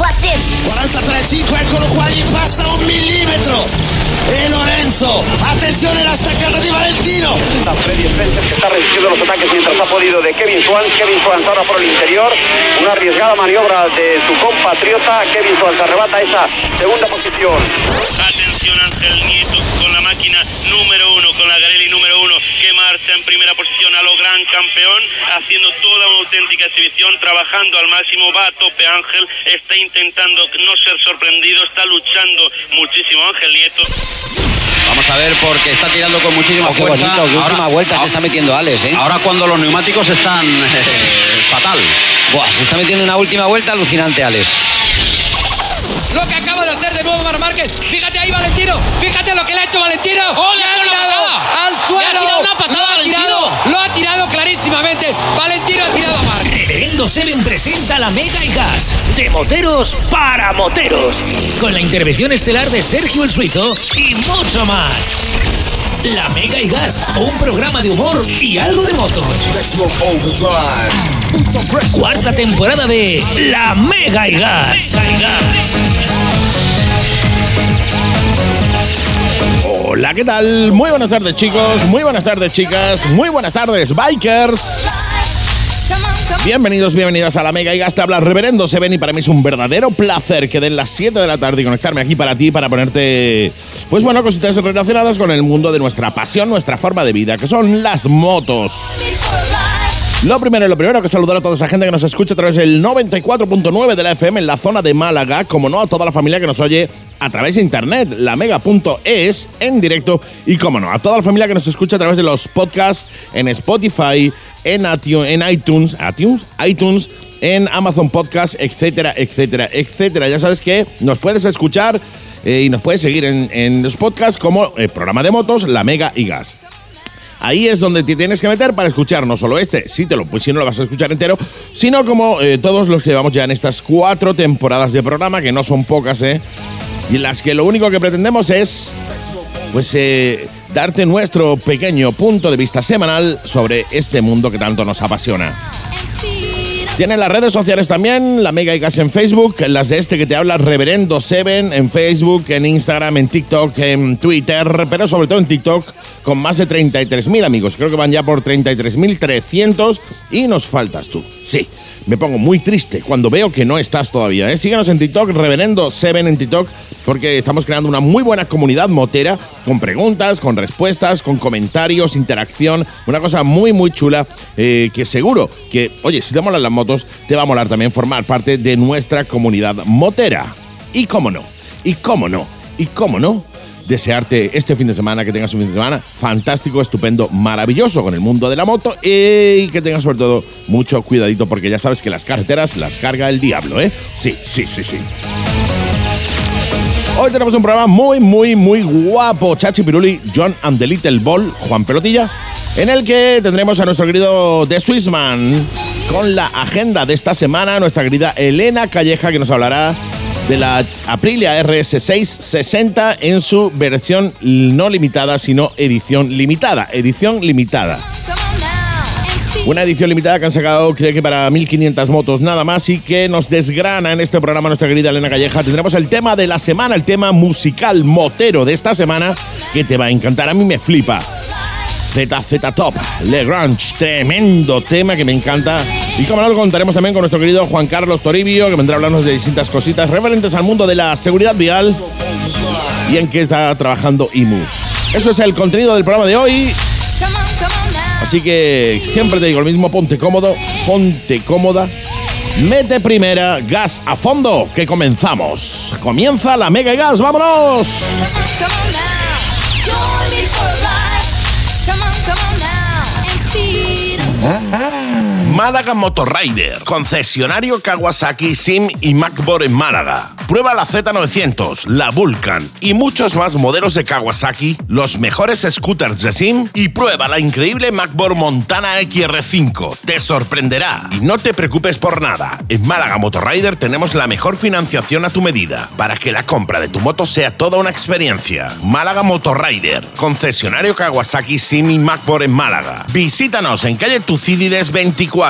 43 eccolo qua, gli passa un millimetro. E Lorenzo, attenzione la staccata di Valentino. Freddy Spencer que está resistiendo los ataques mientras ha podido de Kevin Swan. Kevin Swan ahora por el interior. Una arriesgada maniobra de su compatriota. Kevin Swan se arrebata esa segunda posición. Atención Ángel Nieto número uno, con la Garelli número uno, que marcha en primera posición a lo gran campeón, haciendo toda una auténtica exhibición, trabajando al máximo, va a tope Ángel, está intentando no ser sorprendido, está luchando muchísimo Ángel Nieto. Vamos a ver porque está tirando con muchísima Oh, qué fuerza. bonito, qué última vuelta se está metiendo Alex, ¿eh? Ahora cuando los neumáticos están eh, fatal. Buah, se está metiendo una última vuelta alucinante, Alex. Lo que acaba de hacer de nuevo Mar Márquez. Fíjate ahí, Valentino. Fíjate lo que le ha hecho Valentino. ¡Oh, le Le ha tirado al Le ha suelo. tirado una patada lo ha tirado, lo ha tirado clarísimamente. Valentino ha tirado a Mar. Reverendo Seven presenta la Mega y Gas de moteros para moteros con la intervención estelar de Sergio el Suizo y mucho más. La Mega y Gas, un programa de humor y algo de motos. Cuarta temporada de La Mega y Gas. Hola, ¿qué tal? Muy buenas tardes, chicos. Muy buenas tardes, chicas. Muy buenas tardes, bikers. Bienvenidos, bienvenidas a la Mega y Gasta habla Reverendo Seven y para mí es un verdadero placer que den las 7 de la tarde y conectarme aquí para ti para ponerte, pues bueno, cositas relacionadas con el mundo de nuestra pasión, nuestra forma de vida, que son las motos. Lo primero, lo primero que saludar a toda esa gente que nos escucha a través del 94.9 de la FM en la zona de Málaga, como no a toda la familia que nos oye a través de internet, la mega.es en directo y como no, a toda la familia que nos escucha a través de los podcasts en Spotify, en, en iTunes, iTunes, iTunes, en Amazon Podcast, etcétera, etcétera, etcétera. Ya sabes que nos puedes escuchar eh, y nos puedes seguir en, en los podcasts como el programa de motos, La Mega y Gas. Ahí es donde te tienes que meter para escuchar no solo este, si te lo, pues si no lo vas a escuchar entero, sino como eh, todos los que llevamos ya en estas cuatro temporadas de programa, que no son pocas, ¿eh? Y en las que lo único que pretendemos es, pues, eh, darte nuestro pequeño punto de vista semanal sobre este mundo que tanto nos apasiona. Tienen las redes sociales también, la Mega y Gas en Facebook, las de este que te habla Reverendo Seven en Facebook, en Instagram, en TikTok, en Twitter, pero sobre todo en TikTok con más de 33.000 amigos. Creo que van ya por 33.300 y nos faltas tú. Sí, me pongo muy triste cuando veo que no estás todavía. ¿eh? Síguenos en TikTok, Reverendo Seven en TikTok, porque estamos creando una muy buena comunidad motera con preguntas, con respuestas, con comentarios, interacción. Una cosa muy, muy chula eh, que seguro que, oye, si te molan las motos, te va a molar también formar parte de nuestra comunidad motera. Y cómo no, y cómo no, y cómo no, desearte este fin de semana, que tengas un fin de semana fantástico, estupendo, maravilloso con el mundo de la moto y que tengas sobre todo mucho cuidadito porque ya sabes que las carreteras las carga el diablo, ¿eh? Sí, sí, sí, sí. Hoy tenemos un programa muy, muy, muy guapo. Chachi Piruli, John and the Little Ball, Juan Pelotilla, en el que tendremos a nuestro querido The Swissman con la agenda de esta semana, nuestra querida Elena Calleja, que nos hablará de la Aprilia RS660 en su versión no limitada, sino edición limitada. Edición limitada. Una edición limitada que han sacado, creo que para 1500 motos nada más y que nos desgrana en este programa nuestra querida Elena Calleja. Tendremos el tema de la semana, el tema musical motero de esta semana que te va a encantar. A mí me flipa. ZZ Top, Le Grunge, tremendo tema que me encanta. Y como no lo contaremos también con nuestro querido Juan Carlos Toribio, que vendrá a hablarnos de distintas cositas referentes al mundo de la seguridad vial y en qué está trabajando IMU. Eso es el contenido del programa de hoy. Así que siempre te digo lo mismo, ponte cómodo, ponte cómoda. Mete primera, gas a fondo, que comenzamos. Comienza la Mega y Gas, vámonos. Málaga Motorrider, concesionario Kawasaki, Sim y MacBoard en Málaga. Prueba la Z900, la Vulcan y muchos más modelos de Kawasaki, los mejores scooters de sim y prueba la increíble MacBook Montana XR5. Te sorprenderá y no te preocupes por nada. En Málaga Motorrider tenemos la mejor financiación a tu medida para que la compra de tu moto sea toda una experiencia. Málaga Motorrider, concesionario Kawasaki Sim y MacBook en Málaga. Visítanos en calle Tucídides 24,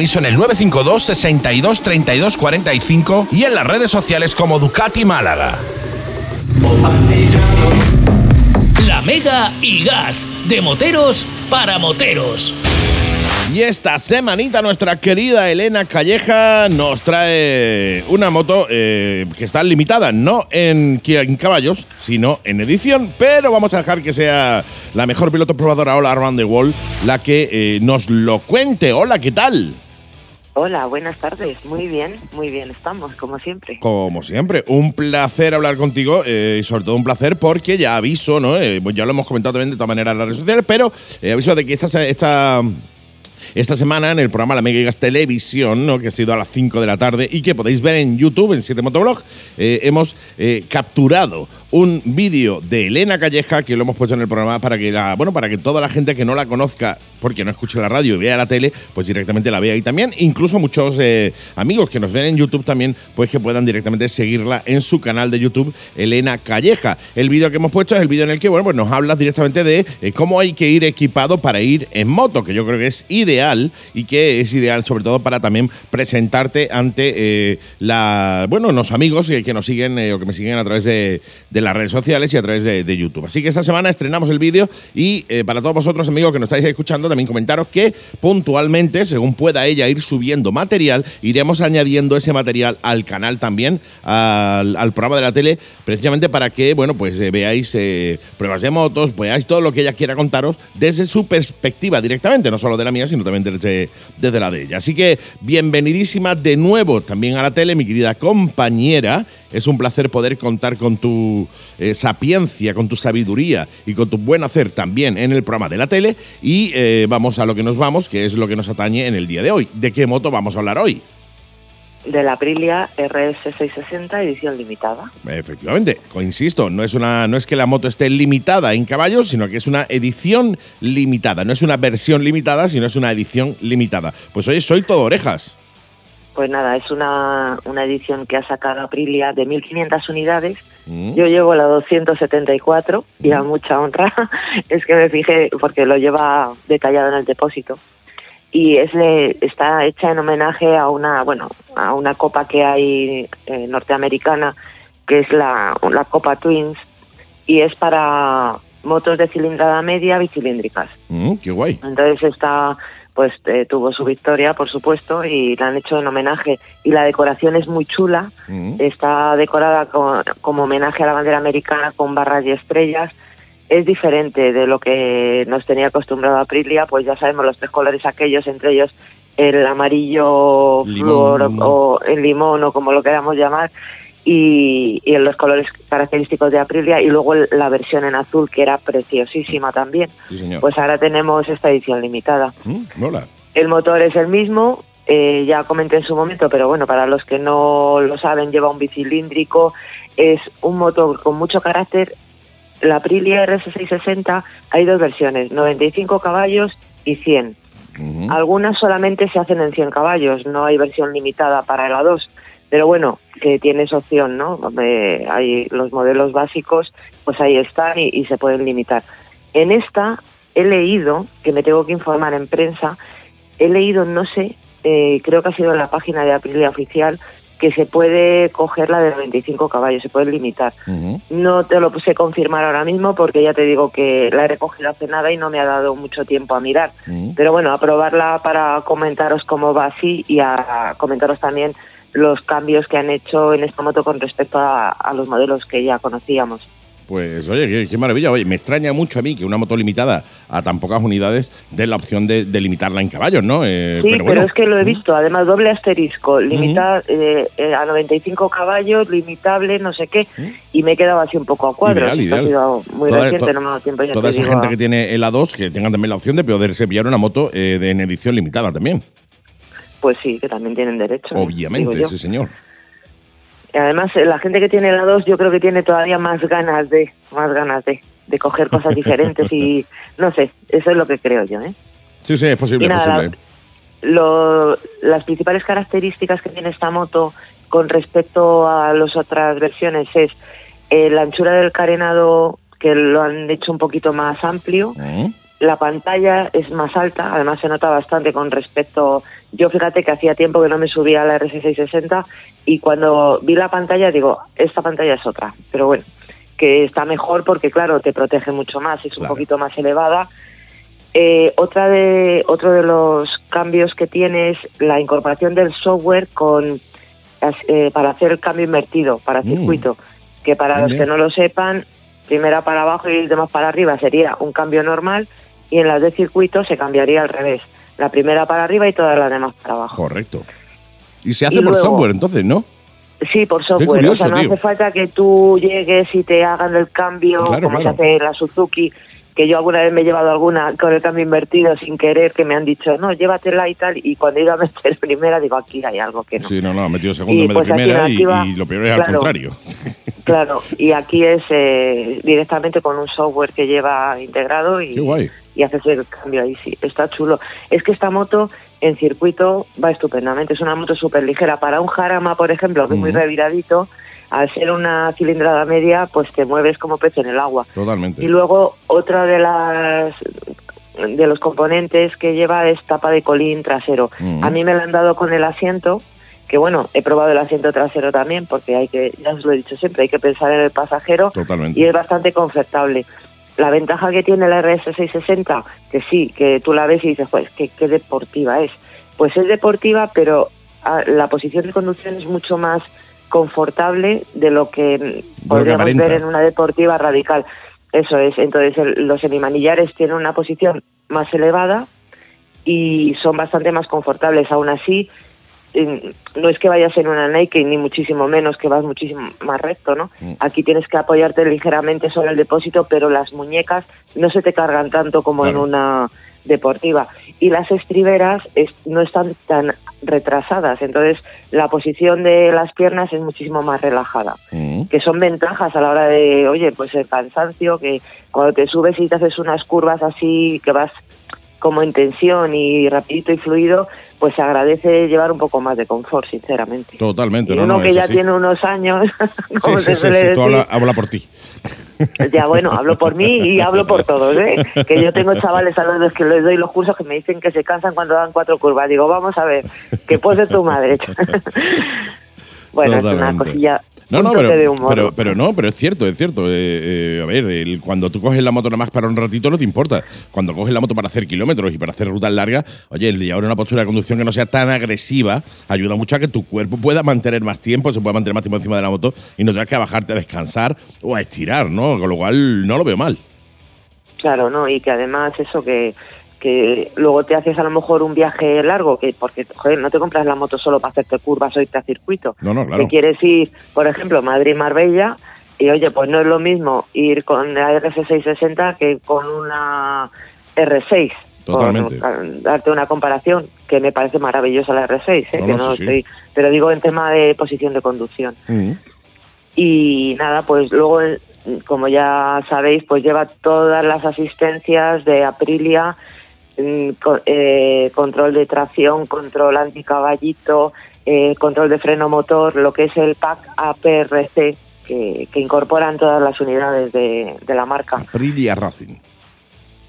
en el 952 62 32 45 y en las redes sociales como Ducati Málaga. La Mega y Gas, de moteros para moteros. Y esta semanita nuestra querida Elena Calleja nos trae una moto eh, que está limitada, no en, en, caballos, sino en edición, pero vamos a dejar que sea la mejor piloto probadora Hola Around the World la que eh, nos lo cuente. Hola, ¿qué tal? Hola, buenas tardes. Muy bien, muy bien estamos, como siempre. Como siempre, un placer hablar contigo eh, y sobre todo un placer porque ya aviso, ¿no? Eh, ya lo hemos comentado también de todas maneras en las redes sociales, pero eh, aviso de que esta, esta esta semana en el programa La Mega Gas Televisión, ¿no? que ha sido a las 5 de la tarde y que podéis ver en YouTube, en 7 Motoblog, eh, hemos eh, capturado un vídeo de Elena Calleja que lo hemos puesto en el programa para que la, bueno, para que toda la gente que no la conozca, porque no escuche la radio y vea la tele, pues directamente la vea ahí también. Incluso muchos eh, amigos que nos ven en YouTube también, pues que puedan directamente seguirla en su canal de YouTube, Elena Calleja. El vídeo que hemos puesto es el vídeo en el que, bueno, pues nos hablas directamente de cómo hay que ir equipado para ir en moto, que yo creo que es ideal y que es ideal sobre todo para también presentarte ante eh, la, bueno, los amigos que, nos siguen eh, o que me siguen a través de, las redes sociales y a través de, YouTube. Así que esta semana estrenamos el vídeo y eh, para todos vosotros amigos que nos estáis escuchando también comentaros que puntualmente, según pueda ella ir subiendo material, iremos añadiendo ese material al canal también, al, programa de la tele, precisamente para que, bueno, pues veáis pruebas de motos, veáis todo lo que ella quiera contaros desde su perspectiva directamente, no solo de la mía, sino también desde, la de ella. Así que bienvenidísima de nuevo también a la tele, mi querida compañera. Es un placer poder contar con tu eh, sapiencia, con tu sabiduría y con tu buen hacer también en el programa de la tele. Y eh, vamos a lo que nos vamos, que es lo que nos atañe en el día de hoy. ¿De qué moto vamos a hablar hoy? De la Aprilia RS660 edición limitada. Efectivamente, insisto, no es una no es que la moto esté limitada en caballos, sino que es una edición limitada, no es una versión limitada, sino es una edición limitada. Pues oye, soy todo orejas. Pues nada, es una, una edición que ha sacado Aprilia de 1500 unidades. Mm. Yo llevo la 274 y a mm. mucha honra es que me fijé porque lo lleva detallado en el depósito y es está hecha en homenaje a una bueno a una copa que hay eh, norteamericana que es la, la Copa Twins y es para motos de cilindrada media bicilíndricas. Mm, qué guay. Entonces está pues eh, tuvo su victoria, por supuesto, y la han hecho en homenaje. Y la decoración es muy chula, mm. está decorada como homenaje a la bandera americana con barras y estrellas es diferente de lo que nos tenía acostumbrado Aprilia, pues ya sabemos los tres colores aquellos, entre ellos el amarillo flor o el limón o como lo queramos llamar, y, y los colores característicos de Aprilia, y luego la versión en azul que era preciosísima también. Pues ahora tenemos esta edición limitada. Mm, el motor es el mismo, eh, ya comenté en su momento, pero bueno, para los que no lo saben, lleva un bicilíndrico, es un motor con mucho carácter, la Aprilia RS660 hay dos versiones, 95 caballos y 100. Algunas solamente se hacen en 100 caballos, no hay versión limitada para la 2, pero bueno, que tienes opción, ¿no? hay los modelos básicos, pues ahí están y, se pueden limitar. En esta he leído, que me tengo que informar en prensa, he leído, no sé, eh, creo que ha sido en la página de Aprilia oficial, que se puede coger la de 95 caballos, se puede limitar. No te lo sé confirmar ahora mismo porque ya te digo que la he recogido hace nada y no me ha dado mucho tiempo a mirar. Pero bueno, a probarla para comentaros cómo va así y a comentaros también los cambios que han hecho en esta moto con respecto a, a los modelos que ya conocíamos. Pues oye, qué, qué maravilla. Oye, me extraña mucho a mí que una moto limitada a tan pocas unidades dé la opción de, de limitarla en caballos, ¿no? Eh, Sí, pero, bueno. es que lo he visto, además doble asterisco, limitar eh, eh, a 95 caballos, limitable, no sé qué, y me he quedado así un poco a cuadros. Ideal, ideal. sido muy Toda- reciente, to- no me ha dado tiempo ya Toda esa digo, gente a- que tiene el A2 que tengan también la opción de poderse pillar una moto eh, de, en edición limitada también. Pues sí, que también tienen derecho. ¿eh? Obviamente, sí, señor. Y además, eh, la gente que tiene la 2 yo creo que tiene todavía más ganas de, más ganas de, de coger cosas diferentes y no sé, eso es lo que creo yo, ¿eh? Sí, sí, es posible, nada. Lo- las principales características que tiene esta moto con respecto a las otras versiones es eh, la anchura del carenado que lo han hecho un poquito más amplio, ¿Eh? la pantalla es más alta, además se nota bastante con respecto. Yo fíjate que hacía tiempo que no me subía a la RS660 y cuando vi la pantalla digo, esta pantalla es otra, pero bueno, que está mejor porque claro, te protege mucho más, es un Claro. poquito más elevada. Eh, otra de otro de los cambios que tiene es la incorporación del software con eh, para hacer el cambio invertido para Mm. circuito, que para Bien, los bien. que no lo sepan, primera para abajo y demás para arriba sería un cambio normal y en las de circuito se cambiaría al revés. La primera para arriba y todas las demás para abajo. Correcto. Y se hace Y por luego- software, entonces, ¿no? Sí, por software. curioso, o sea, no tío. hace falta que tú llegues y te hagan el cambio Claro, como claro. se hace la Suzuki, que yo alguna vez me he llevado alguna con el cambio invertido sin querer, que me han dicho, no, llévatela y tal, y cuando he ido a meter primera digo, aquí hay algo que no. Sí, no, no, ha metido segundo de pues primera y, activa, y lo peor es al contrario. Claro, y aquí es eh, directamente con un software que lleva integrado y, Qué guay. y haces el cambio ahí, sí, está chulo. Es que esta moto en circuito va estupendamente, es una moto súper ligera. Para un Jarama, por ejemplo, que es muy reviradito, al ser una cilindrada media, pues te mueves como pez en el agua. Totalmente. Y luego otra de las de los componentes que lleva es tapa de colín trasero. Ujú. A mí me la han dado con el asiento, que bueno, he probado el asiento trasero también, porque hay que, ya os lo he dicho siempre, hay que pensar en el pasajero Totalmente. y es bastante confortable. La ventaja que tiene la RS660, que sí, que tú la ves y dices, pues, qué, qué deportiva es. Pues es deportiva, pero ah, la posición de conducción es mucho más confortable de lo que podríamos ver en una deportiva radical. Eso es, entonces el- los semimanillares tienen una posición más elevada y son bastante más confortables. Aún así, no es que vayas en una Nike ni muchísimo menos, que vas muchísimo más recto, ¿no? Mm. Aquí tienes que apoyarte ligeramente sobre el depósito, pero las muñecas no se te cargan tanto como en una deportiva. Y las estriberas es- no están tan retrasadas, entonces la posición de las piernas es muchísimo más relajada Mm. que son ventajas a la hora de, oye, pues el cansancio, que cuando te subes y te haces unas curvas así, que vas como en tensión y rapidito y fluido, pues se agradece llevar un poco más de confort, sinceramente. Totalmente, Y no, uno no, que ya así. tiene unos años, como Sí, sí, sí, tú habla, habla por ti. ya bueno, hablo por mí y hablo por todos, ¿eh? Que yo tengo chavales a los que les doy los cursos que me dicen que se cansan cuando dan cuatro curvas. Digo, vamos a ver, que pose tu madre. bueno, es una cosilla, No, no, de humor. pero, pero no, pero es cierto, es cierto. Eh, eh, a ver, el- cuando tú coges la moto nada más para un ratito no te importa. Cuando coges la moto para hacer kilómetros y para hacer rutas largas, oye, el llevar una postura de conducción que no sea tan agresiva ayuda mucho a que tu cuerpo pueda mantener más tiempo, se pueda mantener más tiempo encima de la moto y no tengas que bajarte a descansar o a estirar, ¿no? Con lo cual no lo veo mal. Claro, ¿no? Y que además eso que, que luego te haces a lo mejor un viaje largo, que porque, joder, no te compras la moto solo para hacerte curvas o irte a circuito. No, no, claro. Que quieres ir, por ejemplo, Madrid-Marbella, y oye, pues no es lo mismo ir con la RS660 que con una R6. Totalmente. Por darte una comparación, que me parece maravillosa la R6, ¿eh? No, que no, sí. estoy, pero digo en tema de posición de conducción. Mm. Y nada, pues luego, eh, como ya sabéis, pues lleva todas las asistencias de Aprilia, eh, control de tracción, control anticaballito, eh, control de freno motor, lo que es el pack APRC, que, que incorporan todas las unidades de, de la marca. Aprilia Racing.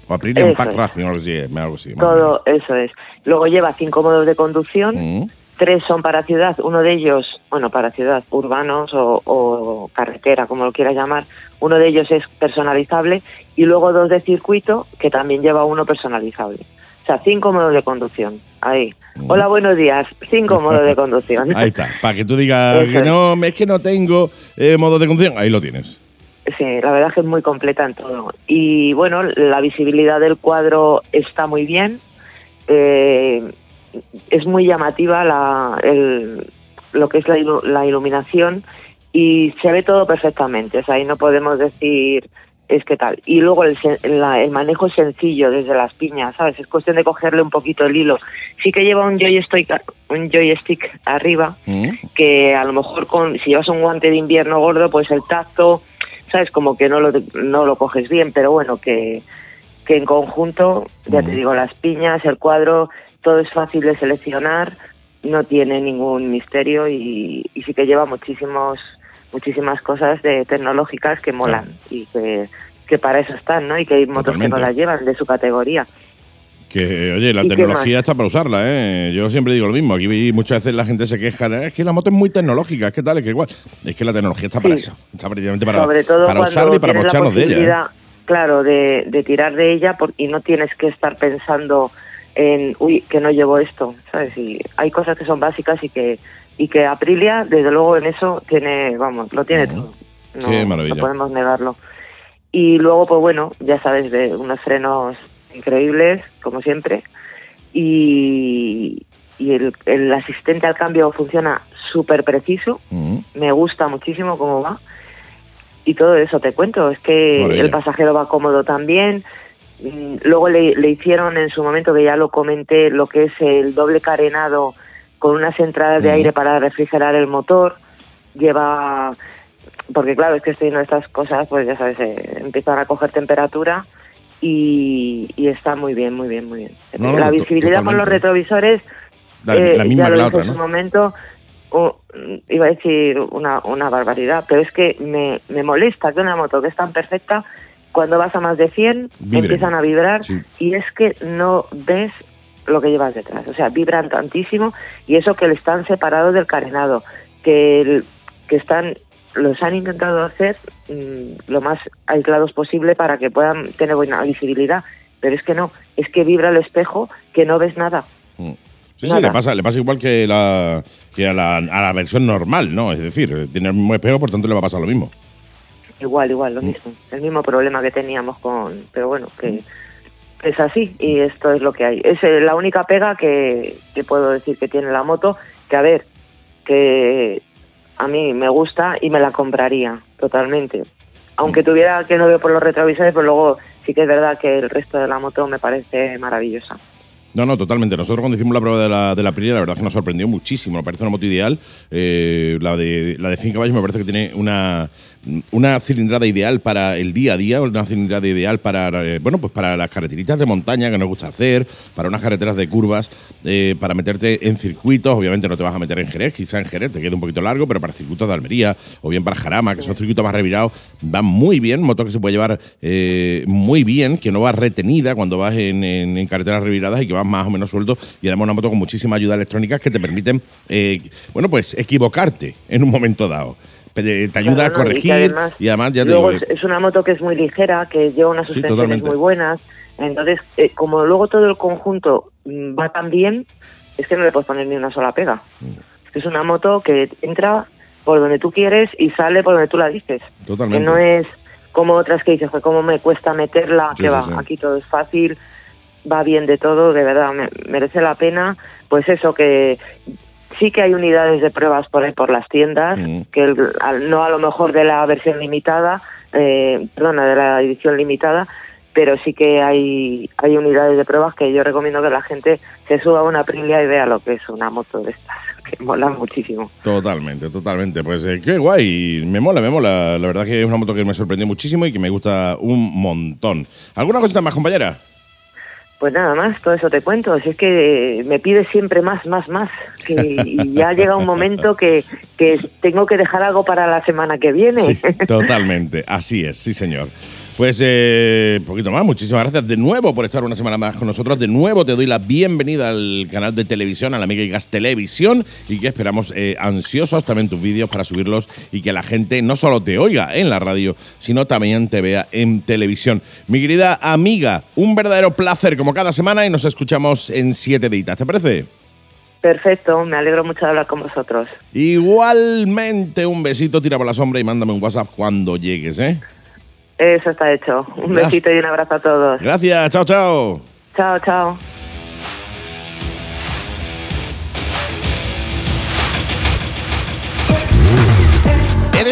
O Aprilia Eso Pack. Racing, algo así. Algo así Todo eso es. Luego lleva cinco modos de conducción, Mm. tres son para ciudad, uno de ellos, bueno, para ciudad, urbanos o, o carretera, como lo quieras llamar, uno de ellos es personalizable y luego dos de circuito que también lleva uno personalizable. O sea, cinco modos de conducción. Ahí. Hola, buenos días. Cinco modos de conducción. Ahí está. Para que tú digas Eso que es. no, es que no tengo eh, modo de conducción. Ahí lo tienes. Sí, la verdad es que es muy completa en todo. Y bueno, la visibilidad del cuadro está muy bien. Eh, es muy llamativa la, el- lo que es la, ilu- la iluminación y se ve todo perfectamente. O sea, ahí no podemos decir es que tal. Y luego el, la- el manejo es sencillo desde las piñas, ¿sabes? Es cuestión de cogerle un poquito el hilo. Sí que lleva un joystick, un joystick arriba que a lo mejor con si llevas un guante de invierno gordo, pues el tacto, sabes, como que no lo no lo coges bien, pero bueno, que que en conjunto, ya te digo, las piñas, el cuadro, todo es fácil de seleccionar, no tiene ningún misterio y, y sí que lleva muchísimos muchísimas cosas de tecnológicas que molan y que, que para eso están, ¿no? Y que hay motos que no las llevan de su categoría. Que, oye, la ¿Y qué tecnología está para usarla, ¿eh? Yo siempre digo lo mismo. Aquí muchas veces la gente se queja de, es que la moto es muy tecnológica, es que tal, es que igual. Es que la tecnología está para Sí. eso. Está precisamente para, Sobre todo para usarla y para mocharnos de ella. ¿eh? Claro, de, de tirar de ella por- y no tienes que estar pensando en, uy, que no llevo esto, ¿sabes? Y hay cosas que son básicas y que y que Aprilia, desde luego, en eso tiene, vamos, lo tiene todo. No, Qué maravilla. no podemos negarlo. Y luego, pues bueno, ya sabes, de unos frenos increíbles, como siempre. Y, y el, el asistente al cambio funciona súper preciso. Me gusta muchísimo cómo va. Y todo eso te cuento. Es que Maravilla. el pasajero va cómodo también. Mm, Luego le, le hicieron en su momento, que ya lo comenté, lo que es el doble carenado con unas entradas de aire para refrigerar el motor. Lleva porque claro, es que estoy en estas cosas, pues ya sabes, eh, empiezan a coger temperatura y, y está muy bien, muy bien, muy bien. No, la visibilidad con los retrovisores, La- eh, la misma ya lo la dije otra, en su momento, oh, iba a decir una, una barbaridad, pero es que me, me molesta que una moto que es tan perfecta, cuando vas a más de 100, Vibre. empiezan a vibrar y es que no ves lo que llevas detrás. O sea, vibran tantísimo y eso que le están separados del carenado, que, el- que están los han intentado hacer mm, lo más aislados posible para que puedan tener buena visibilidad, pero es que no, es que vibra el espejo que no ves nada. Sí, sí, Nada. le pasa, le pasa igual que, la, que a, la, a la versión normal, ¿no? Es decir, tiene el mismo espejo, por tanto le va a pasar lo mismo. Igual, igual, lo Mm. mismo. El mismo problema que teníamos con... Pero bueno, que que es así y esto es lo que hay. Es eh, la única pega que, que puedo decir que tiene la moto, que a ver, que a mí me gusta y me la compraría totalmente. Aunque Mm. tuviera que no veo por los retrovisores, pero luego sí que es verdad que el resto de la moto me parece maravillosa. No, no, totalmente. Nosotros cuando hicimos la prueba de la, de la Aprilia, la verdad es que nos sorprendió muchísimo. Me parece una moto ideal. Eh, la, de, la de 100 caballos me parece que tiene una, una cilindrada ideal para el día a día, una cilindrada ideal para, eh, bueno, pues para las carreteritas de montaña que nos gusta hacer, para unas carreteras de curvas, eh, para meterte en circuitos. Obviamente no te vas a meter en Jerez, quizá en Jerez te queda un poquito largo, pero para circuitos de Almería o bien para Jarama, que son circuitos más revirados, va muy bien. Moto que se puede llevar eh, muy bien, que no va retenida cuando vas en, carreteras reviradas y que vas más o menos suelto. Y además una moto con muchísimas ayudas electrónicas que te permiten, eh, bueno, pues equivocarte en un momento dado. Te ayuda Claro, a que corregir además y además ya te luego digo, es, es una moto que es muy ligera, que lleva unas suspensiones muy buenas. Entonces, eh, como luego todo el conjunto mm, va tan bien, es que no le puedes poner ni una sola pega. Mm. Es una moto que entra por donde tú quieres y sale por donde tú la dices. Totalmente. Que no es como otras que dices, "Joder, cómo me cuesta meterla, Sí, que sí, va, sí. aquí todo es fácil, va bien de todo, de verdad, me- merece la pena. Pues eso, que sí que hay unidades de pruebas por ahí por las tiendas, que el- al- no a lo mejor de la versión limitada, eh, perdona, de la edición limitada, pero sí que hay, hay unidades de pruebas que yo recomiendo que la gente se suba a una Aprilia y vea lo que es una moto de estas, que molan muchísimo. Totalmente, totalmente. Pues eh, qué guay. Me mola, me mola. La verdad que es una moto que me sorprendió muchísimo y que me gusta un montón. ¿Alguna cosita más, compañera? Pues nada más, todo eso te cuento. Si es que eh, me pide siempre más, más, más. Y ya llega un momento que, que tengo que dejar algo para la semana que viene. Sí, totalmente. Así es, sí, señor. Pues eh, poquito más, muchísimas gracias de nuevo por estar una semana más con nosotros. De nuevo te doy la bienvenida al canal de televisión, a la Amiga y Gas Televisión, y que esperamos eh, ansiosos también tus vídeos para subirlos y que la gente no solo te oiga en la radio, sino también te vea en televisión. Mi querida amiga, un verdadero placer como cada semana y nos escuchamos en siete ditas, ¿te parece? Perfecto, me alegro mucho de hablar con vosotros. Igualmente, un besito, tira por la sombra y mándame un WhatsApp cuando llegues, ¿eh? Eso está hecho. Un Gracias. besito y un abrazo a todos. Gracias, chao, chao. Chao, chao.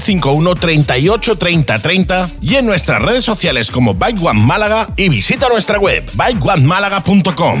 951 38 30 30 y en nuestras redes sociales como Bike One Málaga y visita nuestra web bikeonemálaga.com.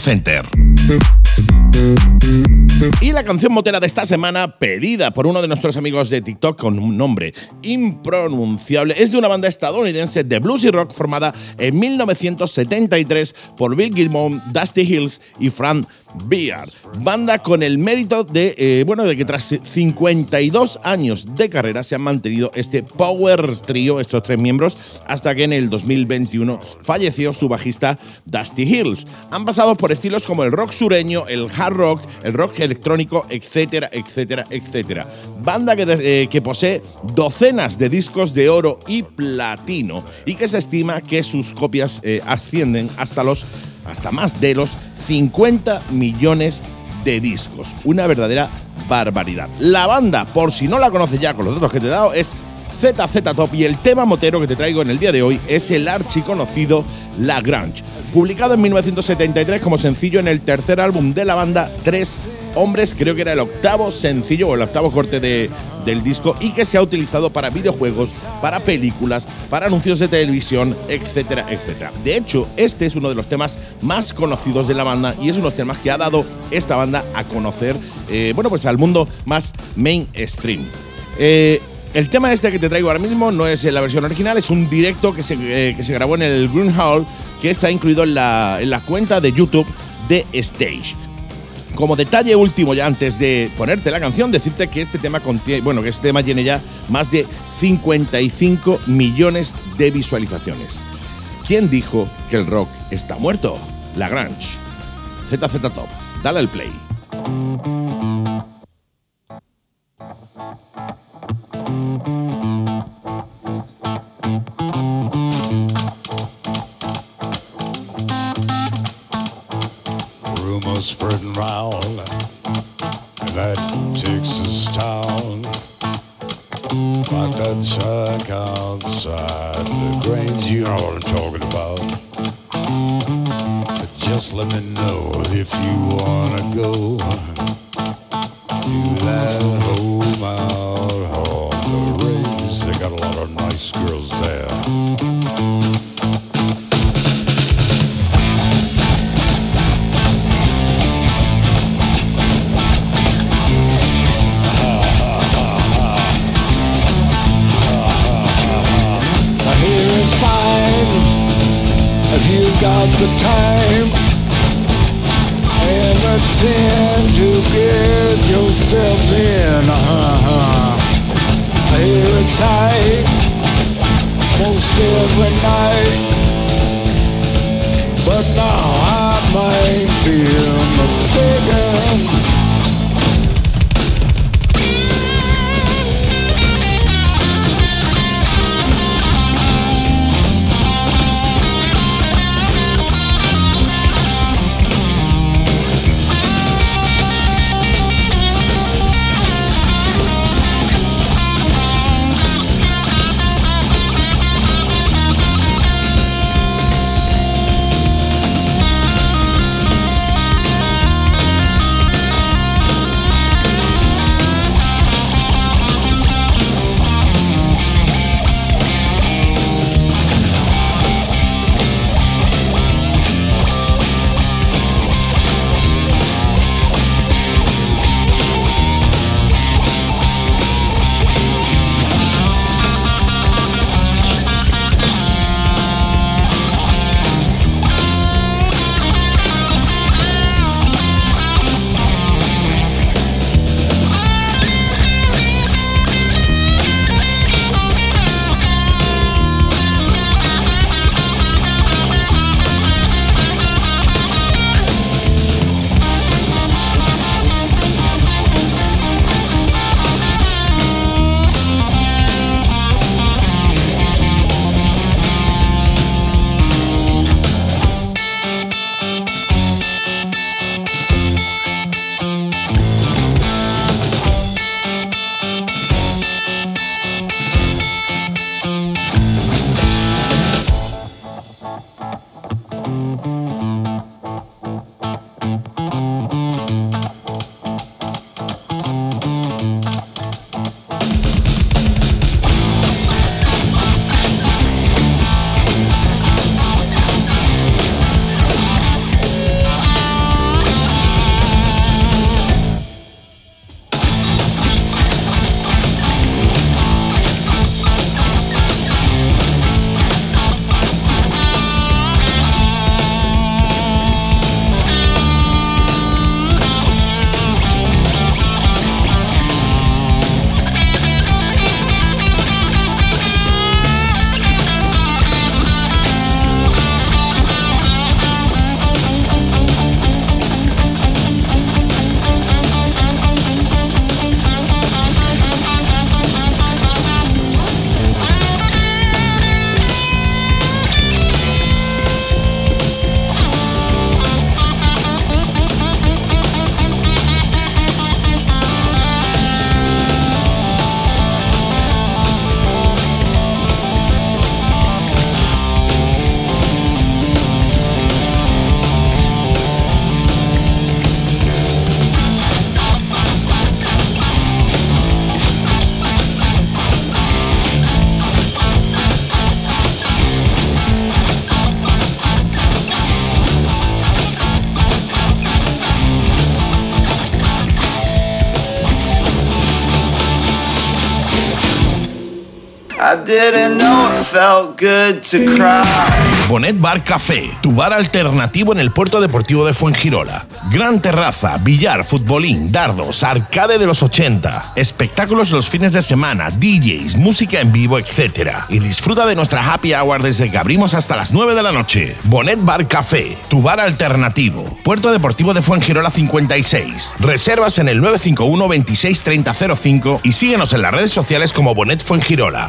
Center. Y la canción motera de esta semana, pedida por uno de nuestros amigos de TikTok con un nombre impronunciable, es de una banda estadounidense de blues y rock formada en 1973 por Bill Gilmore, Dusty Hills y Frank Beard. Banda con el mérito de, eh, bueno, de que tras 52 años de carrera se han mantenido este power trio, estos tres miembros, hasta que en el 2021 falleció su bajista Dusty Hills. Han pasado por estilos como el rock sureño, el hard rock, el rock electrónico, etcétera, etcétera, etcétera. Banda que, eh, que posee docenas de discos de oro y platino y que se estima que sus copias eh, ascienden hasta los hasta más de los 50 millones de discos. Una verdadera barbaridad. La banda, por si no la conoces ya con los datos que te he dado, es ZZ Top y el tema motero que te traigo en el día de hoy es el archiconocido La Grange. Publicado en 1973 como sencillo en el tercer álbum de la banda, Tres Hombres, creo que era el octavo sencillo o el octavo corte de, del disco y que se ha utilizado para videojuegos, para películas, para anuncios de televisión, etcétera, etcétera. De hecho, este es uno de los temas más conocidos de la banda y es uno de los temas que ha dado esta banda a conocer, eh, bueno, pues al mundo más mainstream. Eh, el tema este que te traigo ahora mismo no es la versión original, es un directo que se, eh, que se grabó en el Green Hall, que está incluido en la, en la cuenta de YouTube de Stage. Como detalle último, ya antes de ponerte la canción, decirte que este tema contiene, bueno, que este tema tiene ya más de 55 millones de visualizaciones. ¿Quién dijo que el rock está muerto? La Grange. ZZ Top. Dale al play. Spreading round in that Texas town. About that shack outside the Grange, you know what I'm talking about. But just let me know if you wanna go to that home out on the range. They got a lot of nice girls there. The time and tin to get yourself in. Uh-huh. Here most every night. But now I might be mistaken. Didn't know it felt good to cry. Bonet Bar Café, tu bar alternativo en el puerto deportivo de Fuengirola. Gran terraza, billar, futbolín, dardos, arcade de los 80, espectáculos los fines de semana, DJs, música en vivo, etc. Y disfruta de nuestra happy hour desde que abrimos hasta las 9 de la noche. Bonet Bar Café, tu bar alternativo. Puerto Deportivo de Fuengirola 56. Reservas en el 951 26 3005 y síguenos en las redes sociales como Bonet Fuengirola.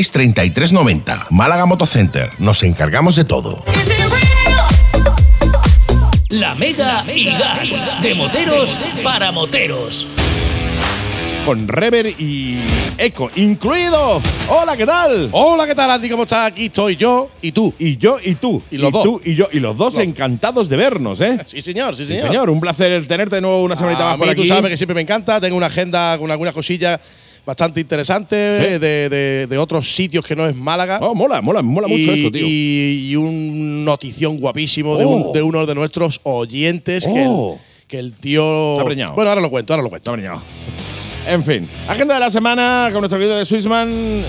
33 90. Málaga Motocenter. Nos encargamos de todo. La Mega y Gas. De moteros para moteros. Con rever y eco incluido. Hola, ¿qué tal? Hola, ¿qué tal, Andy? ¿Cómo estás? Aquí estoy yo y tú. Y yo y tú. Y los dos. tú y yo. Y los dos Los- encantados de vernos, ¿eh? Sí, señor, sí, Sí, señor. señor. Un placer tenerte de nuevo una semanita A más por mí aquí. tú sabes que siempre me encanta. Tengo una agenda con algunas cosillas bastante interesantes Sí. de, de- de otros sitios que no es Málaga. Oh, mola, mola, mola mucho eso, tío. Y, y un notición guapísimo de, Oh. un- de uno de nuestros oyentes que, el, Oh. que el tío. Está preñado. Bueno, ahora lo cuento, ahora lo cuento. Está preñado. En fin, agenda de la semana con nuestro querido de Swissman.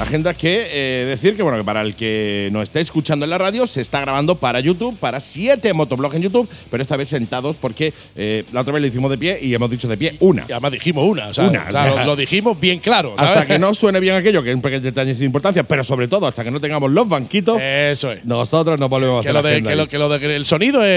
Agenda que eh, decir que bueno que para el que nos esté escuchando en la radio se está grabando para YouTube, para siete motoblogs en YouTube, pero esta vez sentados porque eh, la otra vez lo hicimos de pie y hemos dicho de pie una. Y además dijimos una. O sea, Una, o sea, lo, lo dijimos bien claro. ¿sabes? Hasta que no suene bien aquello, que es un pequeño detalle sin importancia, pero sobre todo hasta que no tengamos los banquitos, Eso es. nosotros no volvemos a Que hacer lo, de, agenda que, lo, ahí. que lo de que el sonido es.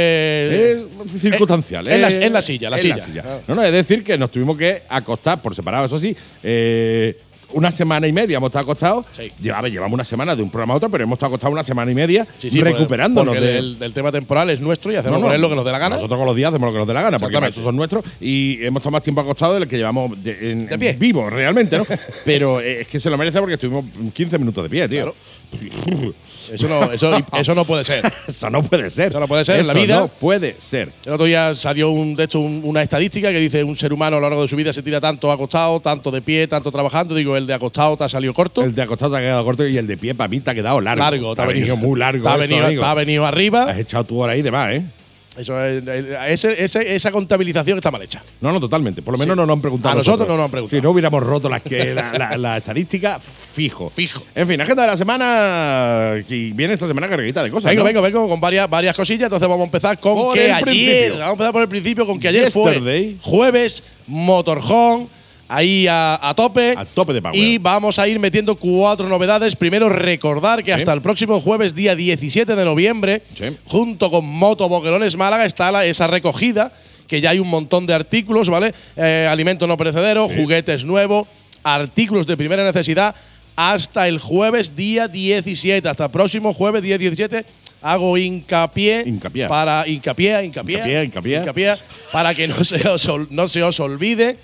Es circunstancial. Es la- eh, es la silla, la silla. No, no, es decir que nos tuvimos que acostar por separado, eso sí. eh, una semana y media hemos estado acostados. Sí. Llevaba- llevamos una semana de un programa a otro, pero hemos estado acostados una semana y media Sí, sí, recuperándonos porque de. el, el tema temporal es nuestro y hacemos No, no, lo que nos dé la gana. Nosotros con los días hacemos lo que nos dé la gana, porque esos son nuestros. Y hemos estado más tiempo acostados del que llevamos de, en, De pie. en vivo, realmente, ¿no? Pero eh, es que se lo merece porque estuvimos 15 minutos de pie, tío. Eso no, eso, eso no puede ser. Eso no puede ser. Eso no puede ser en la Eso vida. No puede ser. El otro día salió un, de hecho un- una estadística que dice un ser humano a lo largo de su vida se tira tanto acostado, tanto de pie, tanto trabajando. Digo, el de acostado te ha salido corto. El de acostado te ha quedado corto y el de pie para mí te ha quedado largo. largo, te ha venido muy largo. Te ha eso, venido, te ha venido arriba. Has echado tu hora ahí de más, ¿eh? Eso es, ese- ese- esa contabilización está mal hecha. No, no, totalmente. Por lo menos Sí. no nos han preguntado. A nosotros no nos han preguntado. Si no hubiéramos roto las que, la, la- la estadística, fijo. Fijo. En fin, agenda de la semana. Que viene esta semana cargadita de cosas. Vengo, ¿no? vengo, vengo con varias, varias cosillas. Entonces vamos a empezar con Por que ayer. principio. Vamos a empezar por el principio con que ayer Yesterday. fue jueves, motorhome. Ahí a, a tope. A tope de power. Y vamos a ir metiendo cuatro novedades. Primero, recordar que Sí. hasta el próximo jueves, día 17 de noviembre, Sí. junto con Moto Boquerones Málaga, está la- esa recogida, que ya hay un montón de artículos, ¿vale? Eh, alimentos no perecederos, juguetes nuevos, artículos de primera necesidad, hasta el jueves, día 17. Hasta el próximo jueves, día 17. Hago hincapié, Hincapié. para hincapié, hincapié, Hincapié, hincapié. para que no se os, no se os olvide.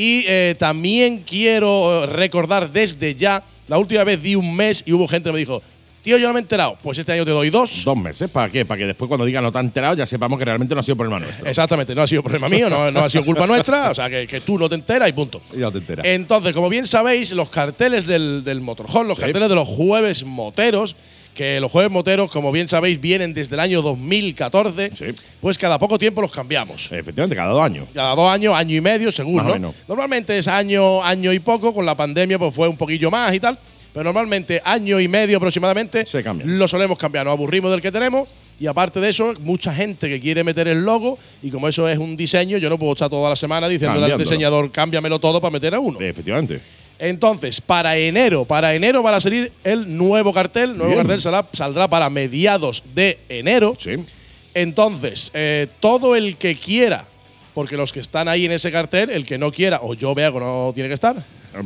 Y eh, también quiero recordar desde ya, la última vez di un mes y hubo gente que me dijo, tío, yo no me he enterado. Pues este año te doy dos. Dos meses. ¿Para qué? Para que después, cuando digan no te han enterado, ya sepamos que realmente no ha sido problema nuestro. Exactamente, no ha sido problema mío, no, no ha sido culpa nuestra, o sea que, que tú no te enteras y punto. Ya te enteras. Entonces, como bien sabéis, los carteles del, del los Sí. carteles de los jueves moteros, que los jueves moteros, como bien sabéis, vienen desde el año 2014, Sí. pues cada poco tiempo los cambiamos. Efectivamente, cada dos años. Cada dos años, año y medio, según, Más o ¿no? menos. Normalmente es año, año y poco, con la pandemia pues fue un poquillo más y tal. Pero normalmente año y medio aproximadamente Se cambian. lo solemos cambiar, nos aburrimos del que tenemos y aparte de eso, mucha gente que quiere meter el logo y como eso es un diseño, yo no puedo estar toda la semana diciéndole al Cambiándolo. diseñador, cámbiamelo todo para meter a uno. Efectivamente. Entonces, para enero, para enero van a salir el nuevo cartel. El nuevo Bien. cartel saldrá, saldrá para mediados de enero. Sí. Entonces, eh, todo el que quiera, porque los que están ahí en ese cartel, el que no quiera, o yo vea que no tiene que estar.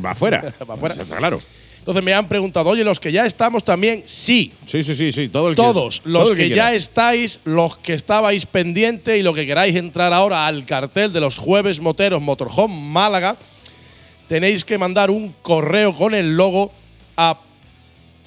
Va afuera. Va afuera. Está claro. Entonces me han preguntado, oye, los que ya estamos también, sí. Sí, sí, sí, sí. Todo el que- Todos, todo los el que, ya estáis, los que estabais pendiente y lo que queráis entrar ahora al cartel de los jueves moteros Motorhome Málaga, tenéis que mandar un correo con el logo a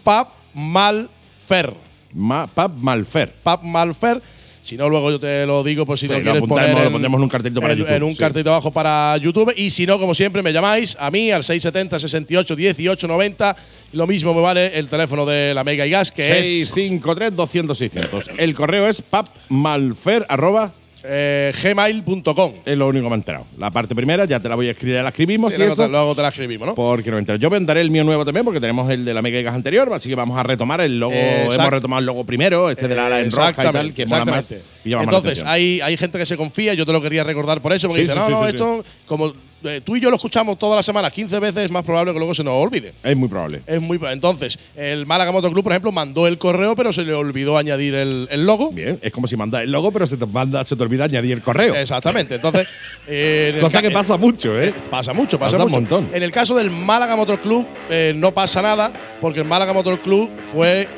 Papmalfer. Ma- Pap Malfer. Papmalfer. Si no, luego yo te lo digo por si Sí, lo lo quieres apuntamos, poner lo en, pondremos en un cartelito para en- YouTube, en un sí. cartelito abajo para YouTube. Y si no, como siempre, me llamáis a mí al 670 68 18 90. Y lo mismo me vale el teléfono de la Mega y Gas, que es 653 200 600. El correo es papmalfer arroba eh, gmail.com. Es lo único que me he enterado. La parte primera ya te la voy a escribir, la escribimos Sí, y luego, eso, te, luego te la escribimos, ¿no? porque no entero. Yo venderé el mío nuevo también porque tenemos el de la Mega Gas anterior, así que vamos a retomar el logo. Hemos retomado el logo primero, este de la ala en roja y tal, que mola más. exactamente. y más la Entonces, hay, hay gente que se confía, yo te lo quería recordar por eso, porque Sí, dice, sí, no, no, esto, como eh, tú y yo lo escuchamos toda la semana 15 veces, es más probable que luego se nos olvide. Es muy probable. Es muy Entonces, el Málaga Motor Club, por ejemplo, mandó el correo, pero se le olvidó añadir el, el logo. Bien, es como si mandas el logo, pero se te, manda, se te olvida añadir el correo. Exactamente. Entonces, eh, en Cosa que pasa mucho, ¿eh? Pasa mucho, pasa, Pasa un mucho. montón. En el caso del Málaga Motor Club eh, no pasa nada, porque el Málaga Motor Club fue,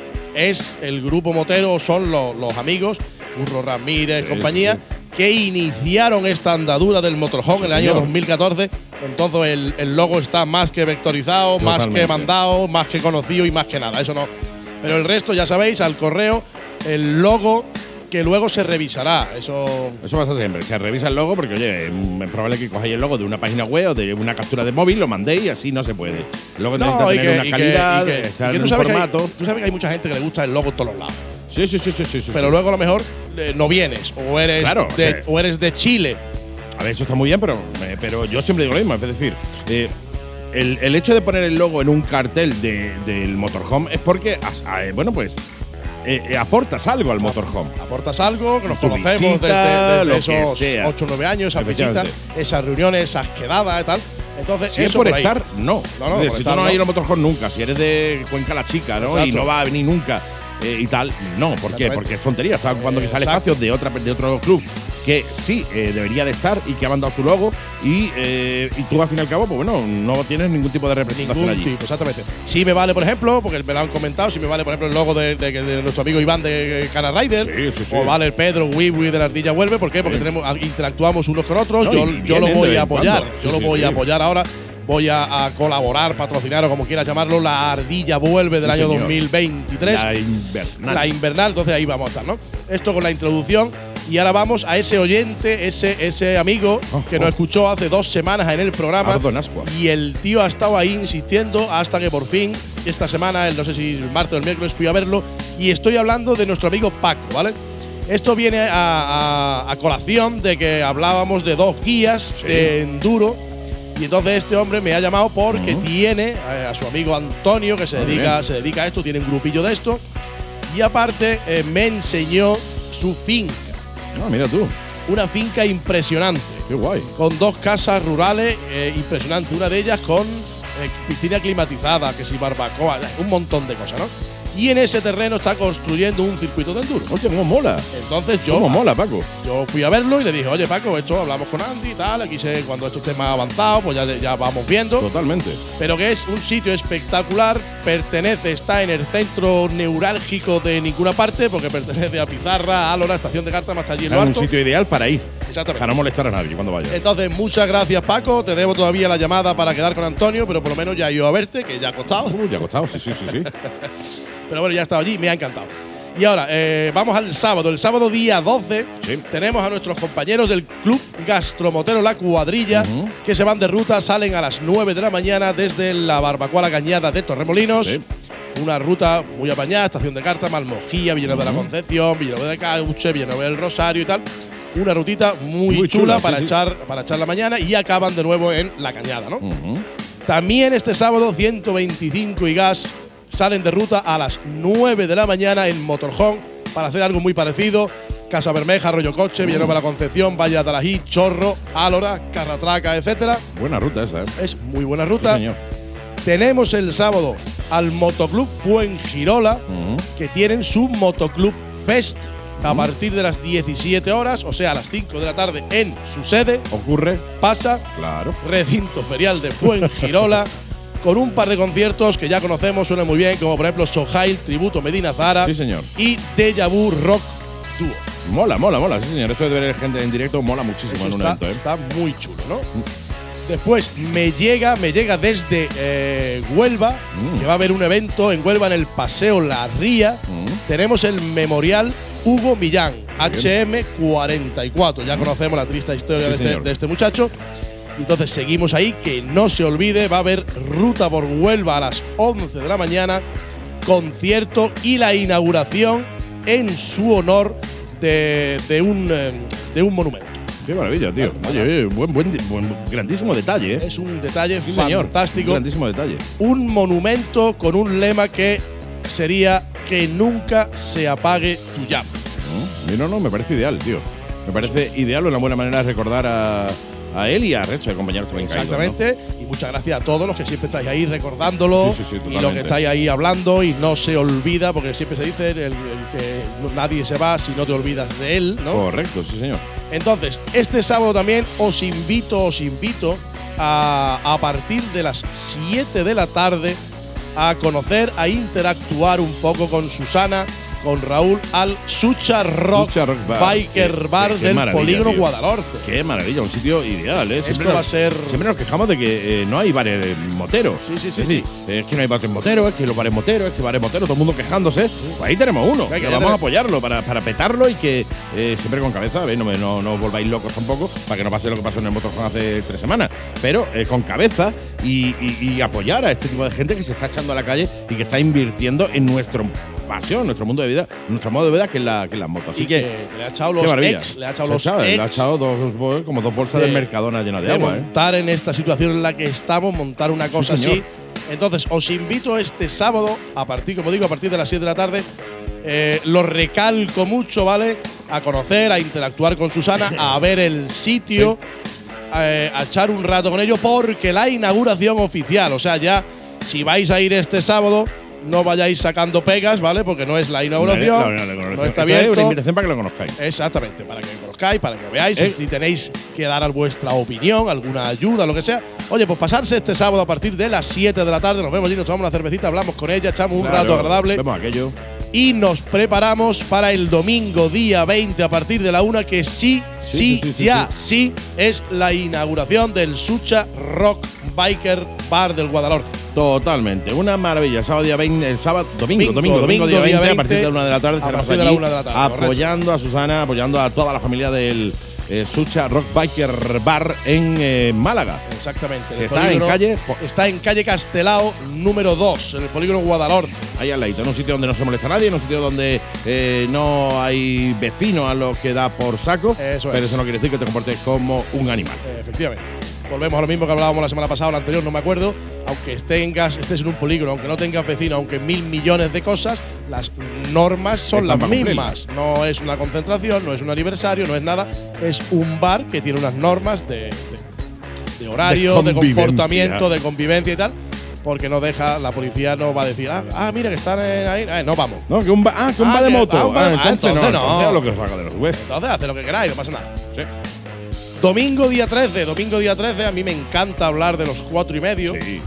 es el grupo motero, son los, los amigos, Burro Ramírez, compañía, que iniciaron esta andadura del motorhome en el año señor. 2014. Entonces el, el logo está más que vectorizado, más que mandado, más que conocido y más que nada. Eso no. Pero el resto, ya sabéis, al correo, el logo que luego se revisará. Eso Eso pasa siempre. Se revisa el logo porque, oye, es probable que cojáis el logo de una página web o de una captura de móvil, lo mandéis y así no se puede. El logo necesita tener que, una calidad, estar en un sabes que hay, formato. tú sabes que hay mucha gente que le gusta el logo en todos los lados. Sí, sí, sí, sí, sí, sí, Pero sí. luego a lo mejor eh, no vienes o eres, Claro, o de, sea- o eres de Chile. A ver, eso está muy bien, pero, eh, pero yo siempre digo lo mismo. Es decir, eh, el, el hecho de poner el logo en un cartel de- del motorhome es porque, as- ah, eh, bueno, pues eh, eh, aportas algo al motorhome. Aportas algo, que nos Tu conocemos visita, desde, esos sea. 8 o 9 años, esas visitas, esas reuniones, esas quedadas y tal. Entonces, Si es por estar, no. No, no, Es decir, por si estar, tú no no. has ido al motorhome nunca, si eres de Cuenca la Chica, ¿no? Y no va a venir nunca eh, y tal, no. ¿Por qué? Porque es tontería. Está ocupando quizá el Exacto. espacio de, otra, de otro club que sí eh, debería de estar y que ha mandado su logo y, eh, y tú al fin y al cabo, pues bueno, no tienes ningún tipo de representación Ningún allí. tipo, exactamente. Sí me vale, por ejemplo, porque me lo han comentado, sí me vale, por ejemplo, el logo de, de- de nuestro amigo Iván de eh, Cana Rider. Sí, sí, sí. O vale el Pedro Wiwi de la Ardilla Vuelve. ¿Por qué? Porque tenemos, a- interactuamos unos con otros. No, yo yo lo voy a apoyar. yo lo voy a apoyar ahora. Voy a, a colaborar, patrocinar o como quieras llamarlo, la Ardilla Vuelve del Sí, año señor. 2023. La invernal. La invernal, entonces ahí vamos a estar, ¿no? Esto con la introducción. Y ahora vamos a ese oyente, ese, ese amigo Oh, que oh. nos escuchó hace dos semanas en el programa. Ardon Ascuas. Y el tío ha estado ahí insistiendo hasta que por fin, esta semana, el- no sé si el martes o el miércoles, fui a verlo. Y estoy hablando de nuestro amigo Paco, ¿vale? Esto viene a, a- a colación de que hablábamos de dos guías Sí. de enduro. Y entonces este hombre me ha llamado porque tiene eh, a su amigo Antonio, que se Muy dedica, bien. se dedica a esto, tiene un grupillo de esto. Y aparte eh, me enseñó su finca. No, mira tú. Una finca impresionante Qué guay. con dos casas rurales eh, impresionantes. Una de ellas con eh, piscina climatizada, que si barbacoa, un montón de cosas, ¿no? Y en ese terreno está construyendo un circuito de enduro. Oye, cómo mola. Entonces yo, Cómo mola, Paco. yo fui a verlo y le dije, oye Paco, esto hablamos con Andy y tal, aquí sé cuando esto esté más avanzado, pues ya, ya vamos viendo. Totalmente. Pero que es un sitio espectacular, pertenece, está en el centro neurálgico de ninguna parte, porque pertenece a Pizarra, Álora, Estación de Carta, más allí en Es lo un sitio ideal para ir. Exactamente. Para no molestar a nadie cuando vaya. Entonces, muchas gracias, Paco. Te debo todavía la llamada para quedar con Antonio, pero por lo menos ya he ido a verte, que ya ha costado. Uh, ya ha costado, sí, sí, sí, sí. Pero bueno, ya he estado allí, me ha encantado. Y ahora, eh, vamos al sábado. El sábado día 12 Sí. tenemos a nuestros compañeros del Club Gastromotero La Cuadrilla, que se van de ruta, salen a las 9 de la mañana desde la Barbacoa La Cañada de Torremolinos. Sí. Una ruta muy apañada, Estación de Carta, Malmojía, Villanueva de la Concepción, Villanueva de Cauche, Villanueva del Rosario y tal. Una rutita muy, Muy chula, para, sí. Echar, para echar la mañana y acaban de nuevo en La Cañada, ¿no? También este sábado 125 y gas salen de ruta a las 9 de la mañana en Motorhome para hacer algo muy parecido. Casa Bermeja, Arroyo Coche, Villanueva la Concepción, Valle de Atalají, Chorro, Álora, Carratraca, etcétera. Buena ruta esa, ¿eh? Es muy buena Sí, ruta. señor. Tenemos el sábado al Motoclub Fuengirola, que tienen su Motoclub Fest a partir de las 17 horas, o sea, a las 5 de la tarde en su sede. Ocurre, Pasa claro. recinto ferial de Fuengirola, con un par de conciertos que ya conocemos, suenan muy bien, como por ejemplo Sohail, Tributo Medina Zara Sí, señor. y Deja Vu Rock Duo. Mola, mola, mola, sí, señor. Eso de ver gente en directo mola muchísimo Eso en un está, evento, ¿eh? está muy chulo, ¿no? Después me llega, me llega desde eh, Huelva, Mm. que va a haber un evento en Huelva en el Paseo La Ría. Mm. Tenemos el Memorial Hugo Millán, HM44. Ya conocemos la triste historia Sí, de, este, de este muchacho. Entonces seguimos ahí, que no se olvide, va a haber ruta por Huelva a las 11 de la mañana, concierto y la inauguración en su honor de, de un, eh, de un monumento. Qué maravilla, tío. Oye, buen, buen, buen- grandísimo detalle, ¿eh? Es un detalle Sí, fantástico. Grandísimo detalle. Un monumento con un lema que sería que nunca se apague tu llama. No, no, no, me parece ideal, tío. Me parece ideal, una buena manera de recordar a, a él y a resto de compañeros también caídos, ¿no? Exactamente. Y muchas gracias a todos los que siempre estáis ahí recordándolo. Sí, sí, sí, y los que estáis ahí hablando y no se olvida, porque siempre se dice el, el que nadie se va si no te olvidas de él, ¿no? Correcto, sí, señor. Entonces, este sábado también os invito, os invito a, a partir de las 7 de la tarde a conocer, a interactuar un poco con Susana, con Raúl al Sucha Rock, Sucha Rock Bar. Biker Qué- Bar qué del Polígono tío. Guadalhorce. Qué maravilla, un sitio ideal, ¿eh? Esto nos- va a ser- Siempre nos quejamos de que eh, no hay bares moteros. Sí, sí, sí, Es decir, es que no hay bares moteros, es que los bares moteros, es que bares moteros, todo el mundo quejándose. Pues ahí tenemos uno. Que vamos a apoyarlo para, para petarlo y que eh, siempre con cabeza, ¿veis? No, me- no, no os volváis locos tampoco, para que no pase lo que pasó en el Motorhome hace tres semanas. Pero eh, con cabeza y, y- y apoyar a este tipo de gente que se está echando a la calle y que está invirtiendo en nuestra pasión, nuestro mundo de vida, nuestro modo de vida que es la, que es la moto. Así Y que, que le ha echado los ex, le ha echado los Le ha echado dos, como dos bolsas de- del Mercadona llenas de, de agua, ¿eh? montar en esta situación en la que estamos, montar una cosa así. Entonces, os invito este sábado, a partir, como digo, a partir de las 7 de la tarde. eh, lo recalco mucho, ¿vale? A conocer, a interactuar con Susana, a ver el sitio, eh, a echar un rato con ellos, porque la inauguración oficial, o sea, ya, si vais a ir este sábado, no vayáis sacando pegas, ¿vale? Porque no es la inauguración. La- la- la- no está Esto es una invitación para que lo conozcáis. Exactamente, para que conozcáis, para que veáis, Eh. si tenéis que dar a vuestra opinión, alguna ayuda, lo que sea. Oye, pues pasarse este sábado a partir de las 7 de la tarde, nos vemos allí, nos tomamos una cervecita, hablamos con ella, echamos un Claro, rato agradable Vemos aquello. y nos preparamos para el domingo día 20 a partir de la 1, que sí, sí, sí, sí, sí, ya sí. es la inauguración del Sucha Rock Biker Bar del Guadalhorce. Totalmente, una maravilla. Sábado día 20, el sábado, domingo, Domingo, domingo, domingo, día 20, día a partir de 20, la una de la tarde a estaremos partir de la allí una de la tarde, correcto. apoyando a Susana, apoyando a toda la familia del eh, Sucha Rock Biker Bar en eh, Málaga. Exactamente. Está en calle- Está en calle Castelao número 2, en el polígono Guadalhorce. Ahí al ladito, en un sitio donde no se molesta a nadie, en un sitio donde eh, no hay vecinos a los que da por saco. Eso pero es. eso no quiere decir que te comportes como un animal. Efectivamente. Volvemos a lo mismo que hablábamos la semana pasada o la anterior, no me acuerdo. Aunque tengas, estés en un polígono, aunque no tengas vecino, aunque mil millones de cosas, las normas son Están las mismas. No es una concentración, no es un aniversario, no es nada. Es un bar que tiene unas normas de, de- de horario, De comportamiento, de convivencia y tal. Porque no deja, la policía no va a decir, ah, ah, mira que están ahí, Eh, no vamos. No, que un ah, que un Ah, va de moto. ah, va- Ah, ah, entonces, no, entonces no. entonces lo que os haga de los webs. Entonces, haced lo que queráis, no pasa nada. Domingo día 13, domingo día 13, a mí me encanta hablar de los cuatro y medio. Sí.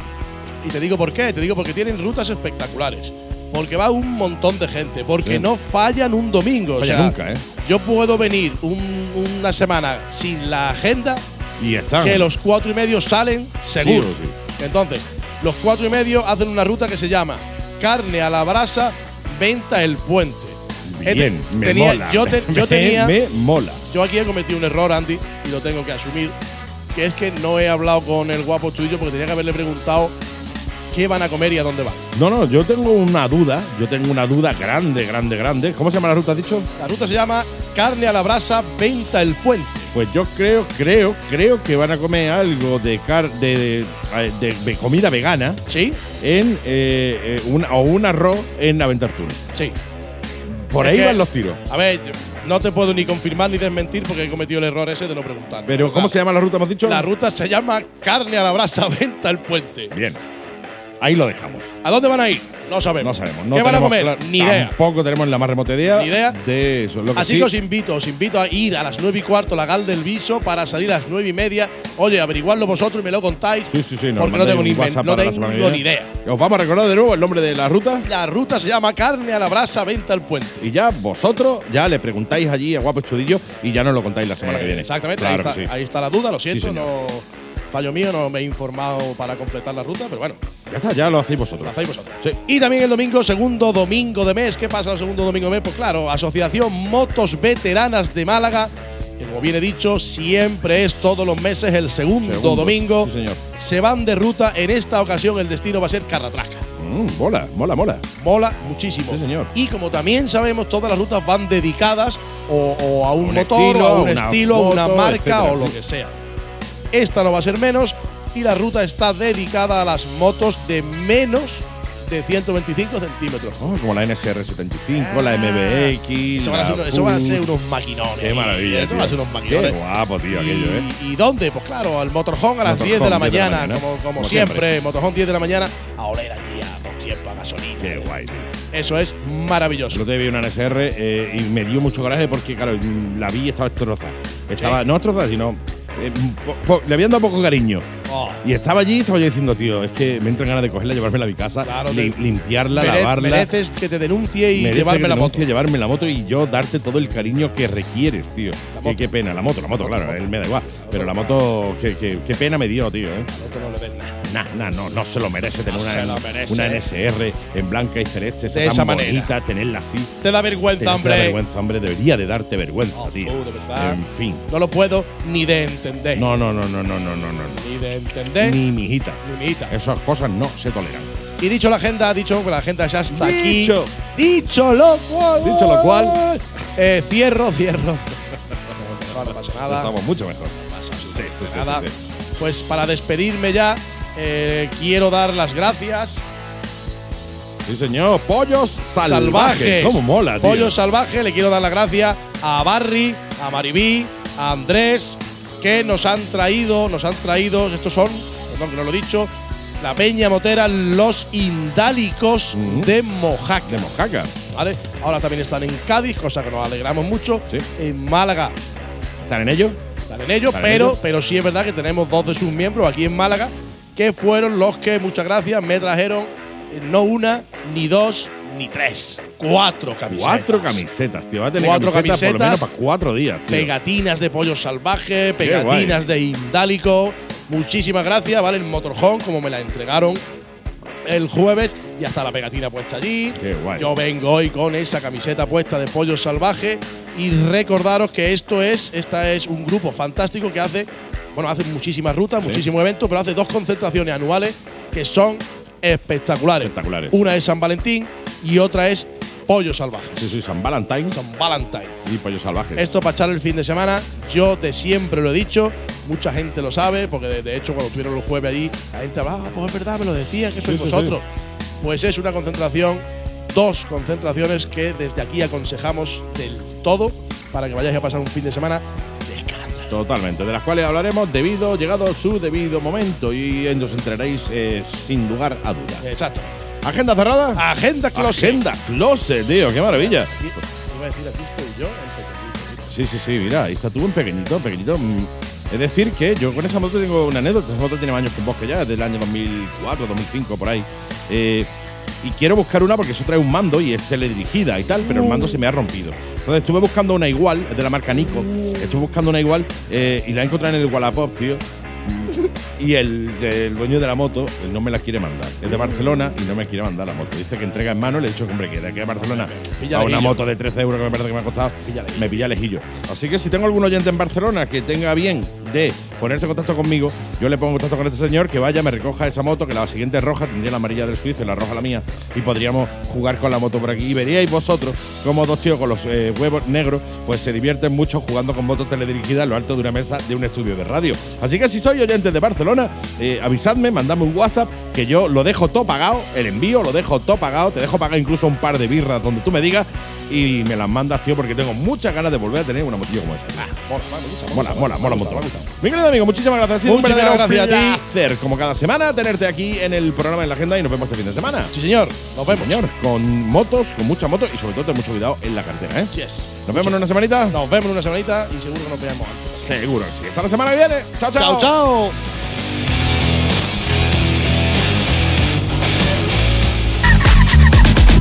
Y te digo por qué, te digo porque tienen rutas espectaculares. Porque va un montón de gente, porque Sí. no fallan un domingo. Falla o sea, nunca, ¿eh? Yo puedo venir un- una semana sin la agenda, Y están. que los cuatro y medio salen seguro. Sí o sí. Entonces, los cuatro y medio hacen una ruta que se llama carne a la brasa, venta el puente. Bien, Eh, me tenía- mola. Yo, te- yo Me- tenía. Me mola. Yo aquí he cometido un error, Andy, y lo tengo que asumir, que es que no he hablado con el guapo estudio porque tenía que haberle preguntado qué van a comer y a dónde van. No, no, yo tengo una duda. Yo tengo una duda grande, grande, grande. ¿Cómo se llama la ruta, has dicho? La ruta se llama Carne a la Brasa, Venta el Puente. Pues yo creo, creo, creo que van a comer algo de, car de, de- de comida vegana ¿Sí? en eh, eh, un, o un arroz en Aventartuna. Sí. Por ahí que- van los tiros. A ver, no te puedo ni confirmar ni desmentir porque he cometido el error ese de no preguntar. Pero ¿cómo se llama la ruta, hemos dicho? La ruta se llama Carne a la Brasa, Venta el Puente. Bien. Ahí lo dejamos. ¿A dónde van a ir? No sabemos. No sabemos. No ¿Qué van a comer? Ni idea. Tampoco tenemos la más remota idea. Ni idea. De eso. Lo que Así sí- que os invito, os invito a ir a las nueve y cuarto, la Gal del Viso, para salir a las nueve y media. Oye, averiguadlo vosotros y me lo contáis. Sí, sí, sí. porque no tengo, ni, no tengo ni idea. Os vamos a recordar de nuevo el nombre de la ruta. La ruta se llama Carne a la Brasa, Venta el Puente. Y ya vosotros ya le preguntáis allí a Guapo Estudillo y ya nos lo contáis la semana que viene. Exactamente, Claro ahí, está, que sí. ahí está la duda, lo siento, no. Fallo mío, no me he informado para completar la ruta, pero bueno, Ya está, ya lo hacéis vosotros. lo hacéis vosotros. Sí. Y también el domingo, segundo domingo de mes. ¿Qué pasa el segundo domingo de mes? Pues claro, Asociación Motos Veteranas de Málaga como bien he dicho, siempre es todos los meses el segundo, domingo. sí, señor. Se van de ruta. En esta ocasión el destino va a ser Carratraca. Mm, mola, mola, mola. Mola muchísimo. Sí, señor. Y como también sabemos, todas las rutas van dedicadas o, o a un, Un motor, estilo, o a un estilo, a una marca etcétera, o lo sí. que sea. Esta no va a ser menos y la ruta está dedicada a las motos de menos de 125 centímetros. Oh, como la NSR 75, la MBX. Eso van, a ser, la eso van a ser Pulse. unos maquinones. Qué maravilla. Eso tío. van a ser unos maquinones. Qué guapo, tío, ¿Y, aquello, ¿eh? ¿Y dónde? Pues claro, al Motorhome a las Motorhome, 10 de la 10 de la mañana, como, como como siempre. siempre. Motorhome 10 de la mañana, a oler allí a dos tiempos a gasolina. Qué guay, tío. Eso es maravilloso. Otro día vi una NSR eh, y me dio mucho coraje porque, claro, la vi y estaba destrozada. Estaba, no destrozada, sino. Eh, le habían dado poco cariño. Oh. Y estaba allí y estaba yo diciendo, tío, es que me entran ganas de cogerla, llevármela a mi casa, Claro, li- limpiarla, Mere- lavarla. Mereces que te denuncie y llevarme la moto. llevarme la moto y yo darte todo el cariño que requieres, tío. moto. Qué, qué pena, la moto, la moto, claro, él me da igual. Pero la moto, qué, qué- qué pena me dio, tío. ¿eh? Al otro no le nada. Nah, nah, no, no se lo merece tener No una, se lo merece. una NSR en blanca y celeste, De tan esa manera. bonita, tenerla así. Te da vergüenza, Te da hombre. vergüenza, hombre, debería de darte vergüenza, Oh, tío. fu, de verdad. En fin. No lo puedo ni de entender. No, no, no, no, no, no, no, no. Ni de entender. Ni mi hijita. Ni mi hijita. Esas cosas no se toleran. Y dicho la agenda, dicho que la agenda ya está Dicho. aquí. Dicho lo cual. Dicho lo cual. Eh, cierro, cierro. no, no pasa nada. Estamos mucho mejor. No pasa Sí, sí, nada. Pues para despedirme ya, eh, quiero dar las gracias. Sí, señor. Pollos salvajes. Salvajes. ¿Cómo mola, tío? Pollo salvaje, le quiero dar las gracias a Barry, a Maribí, a Andrés, que nos han traído, nos han traído, estos son, perdón que no lo he dicho, la peña motera Los Indálicos de Mojaca. De Mojaca. ¿Vale? Ahora también están en Cádiz, cosa que nos alegramos mucho. Sí. En Málaga ¿Están en ello? están en ello, Están en pero, ello. pero sí es verdad que tenemos dos de sus miembros aquí en Málaga, que fueron los que, muchas gracias, me trajeron eh, no una, ni dos, ni tres. Cuatro camisetas. Cuatro camisetas, tío. Va a tener Cuatro camisetas, por lo menos camisetas, para cuatro días, tío. Pegatinas de pollo salvaje, pegatinas de indálico. Muchísimas gracias, ¿vale? El Motorhome, como me la entregaron el jueves, y hasta la pegatina puesta allí. Qué guay. Yo vengo hoy con esa camiseta puesta de pollo salvaje. Y recordaros que esto es, esta es un grupo fantástico que hace, bueno, hace muchísimas rutas, muchísimos eventos, pero hace dos concentraciones anuales que son espectaculares. Espectaculares. Una es San Valentín y otra es Pollo Salvaje. Sí, sí, San Valentín San Valentine. y pollos salvajes. Esto para echar el fin de semana, yo de siempre lo he dicho, mucha gente lo sabe, porque de, de hecho cuando estuvieron los jueves allí, la gente hablaba, ah, pues es verdad, me lo decía, que sois Sí, sí, vosotros. Pues es una concentración, dos concentraciones que desde aquí aconsejamos del todo para que vayáis a pasar un fin de semana. Totalmente, de las cuales hablaremos debido, llegado su debido momento y en os entraréis eh, sin lugar a duda. Exactamente. ¿Agenda cerrada? Agenda closet. Agenda closet, tío, qué maravilla. Y- Iba a decir, aquí estoy yo, el pequeñito. Sí, sí, sí, mira, ahí está tú en pequeñito, pequeñito. Es decir, que yo con esa moto tengo una anécdota. Esa moto tiene años con bosque ya, desde el año 2004, 2005, por ahí. Eh, y quiero buscar una porque eso trae un mando y es teledirigida y tal, pero el mando se me ha rompido. Entonces estuve buscando una igual, es de la marca Nico. Estuve buscando una igual eh, y la he encontrado en el Wallapop, tío. Y el, el dueño de la moto no me la quiere mandar. Es de Barcelona y no me quiere mandar la moto. Dice que entrega en mano. Le he dicho que, hombre, que de aquí a Barcelona a una moto de 13 euros que me parece que me ha costado, me pilla lejillo. Así que si tengo algún oyente en Barcelona que tenga bien de ponerse en contacto conmigo, yo le pongo en contacto con este señor que vaya, me recoja esa moto, que la siguiente roja, tendría la amarilla del suizo y la roja la mía, y podríamos jugar con la moto por aquí. Y veríais vosotros como dos tíos con los eh, huevos negros, pues se divierten mucho jugando con motos teledirigidas en lo alto de una mesa de un estudio de radio. Así que si soy oyente de Barcelona, eh, avisadme, mandadme un WhatsApp, que yo lo dejo todo pagado, el envío lo dejo todo pagado, te dejo pagar incluso un par de birras donde tú me digas y me las mandas, tío, porque tengo muchas ganas de volver a tener una motillo como esa. Mola, mola, me gusta, Mola, mola, mola un me Mi querido amigo, muchísimas gracias. Ha sido un verdadero gracias a ti. placer, como cada semana, tenerte aquí en el programa en la agenda y nos vemos este fin de semana. Sí, señor. Nos vemos. Señor, con motos, con mucha moto y sobre todo ten mucho cuidado en la cartera, ¿eh? Yes. Nos vemos en una semanita. Nos vemos en una semanita y seguro que nos veamos antes. Seguro que sí. Hasta la semana que viene. Chao, chao. Chao, chao.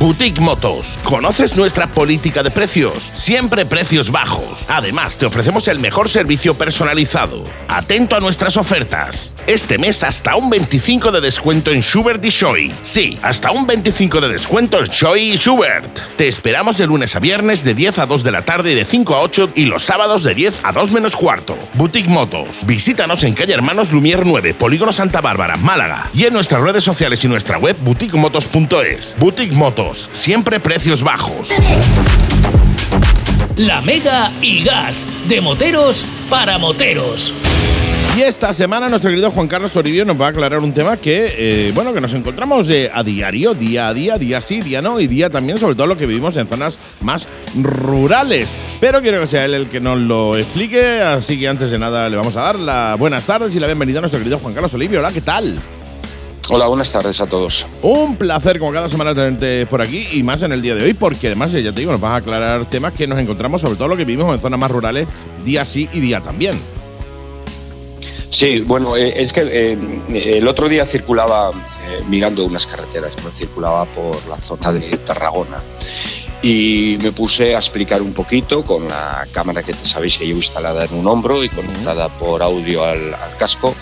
Boutique Motos. ¿Conoces nuestra política de precios? Siempre precios bajos. Además, te ofrecemos el mejor servicio personalizado. Atento a nuestras ofertas. Este mes hasta un 25 de descuento en Schubert y Shoei. Sí, hasta un 25 de descuento en Shoei y Schubert. Te esperamos de lunes a viernes de 10 a 2 de la tarde y de 5 a 8 y los sábados de 10 a 2 menos cuarto. Boutique Motos. Visítanos en calle Hermanos Lumier 9, Polígono Santa Bárbara, Málaga. Y en nuestras redes sociales y nuestra web boutiquemotos.es. Boutique Motos. Siempre precios bajos. La Mega y Gas, de moteros para moteros. Y esta semana nuestro querido Juan Carlos Oribio nos va a aclarar un tema que, eh, bueno, que nos encontramos eh, a diario, día a día, día sí, día no, y día también, sobre todo lo que vivimos en zonas más rurales. Pero quiero que sea él el que nos lo explique, así que antes de nada le vamos a dar las buenas tardes y la bienvenida a nuestro querido Juan Carlos Olivio. Hola, ¿qué tal? Hola, buenas tardes a todos. Un placer, como cada semana, tenerte por aquí y más en el día de hoy, porque además, eh, ya te digo, nos vas a aclarar temas que nos encontramos, sobre todo lo que vivimos en zonas más rurales, día sí y día también. Sí, bueno, eh, es que eh, el otro día circulaba eh, mirando unas carreteras, me circulaba por la zona de Tarragona y me puse a explicar un poquito con la cámara que te sabéis que llevo instalada en un hombro y conectada por audio al, al casco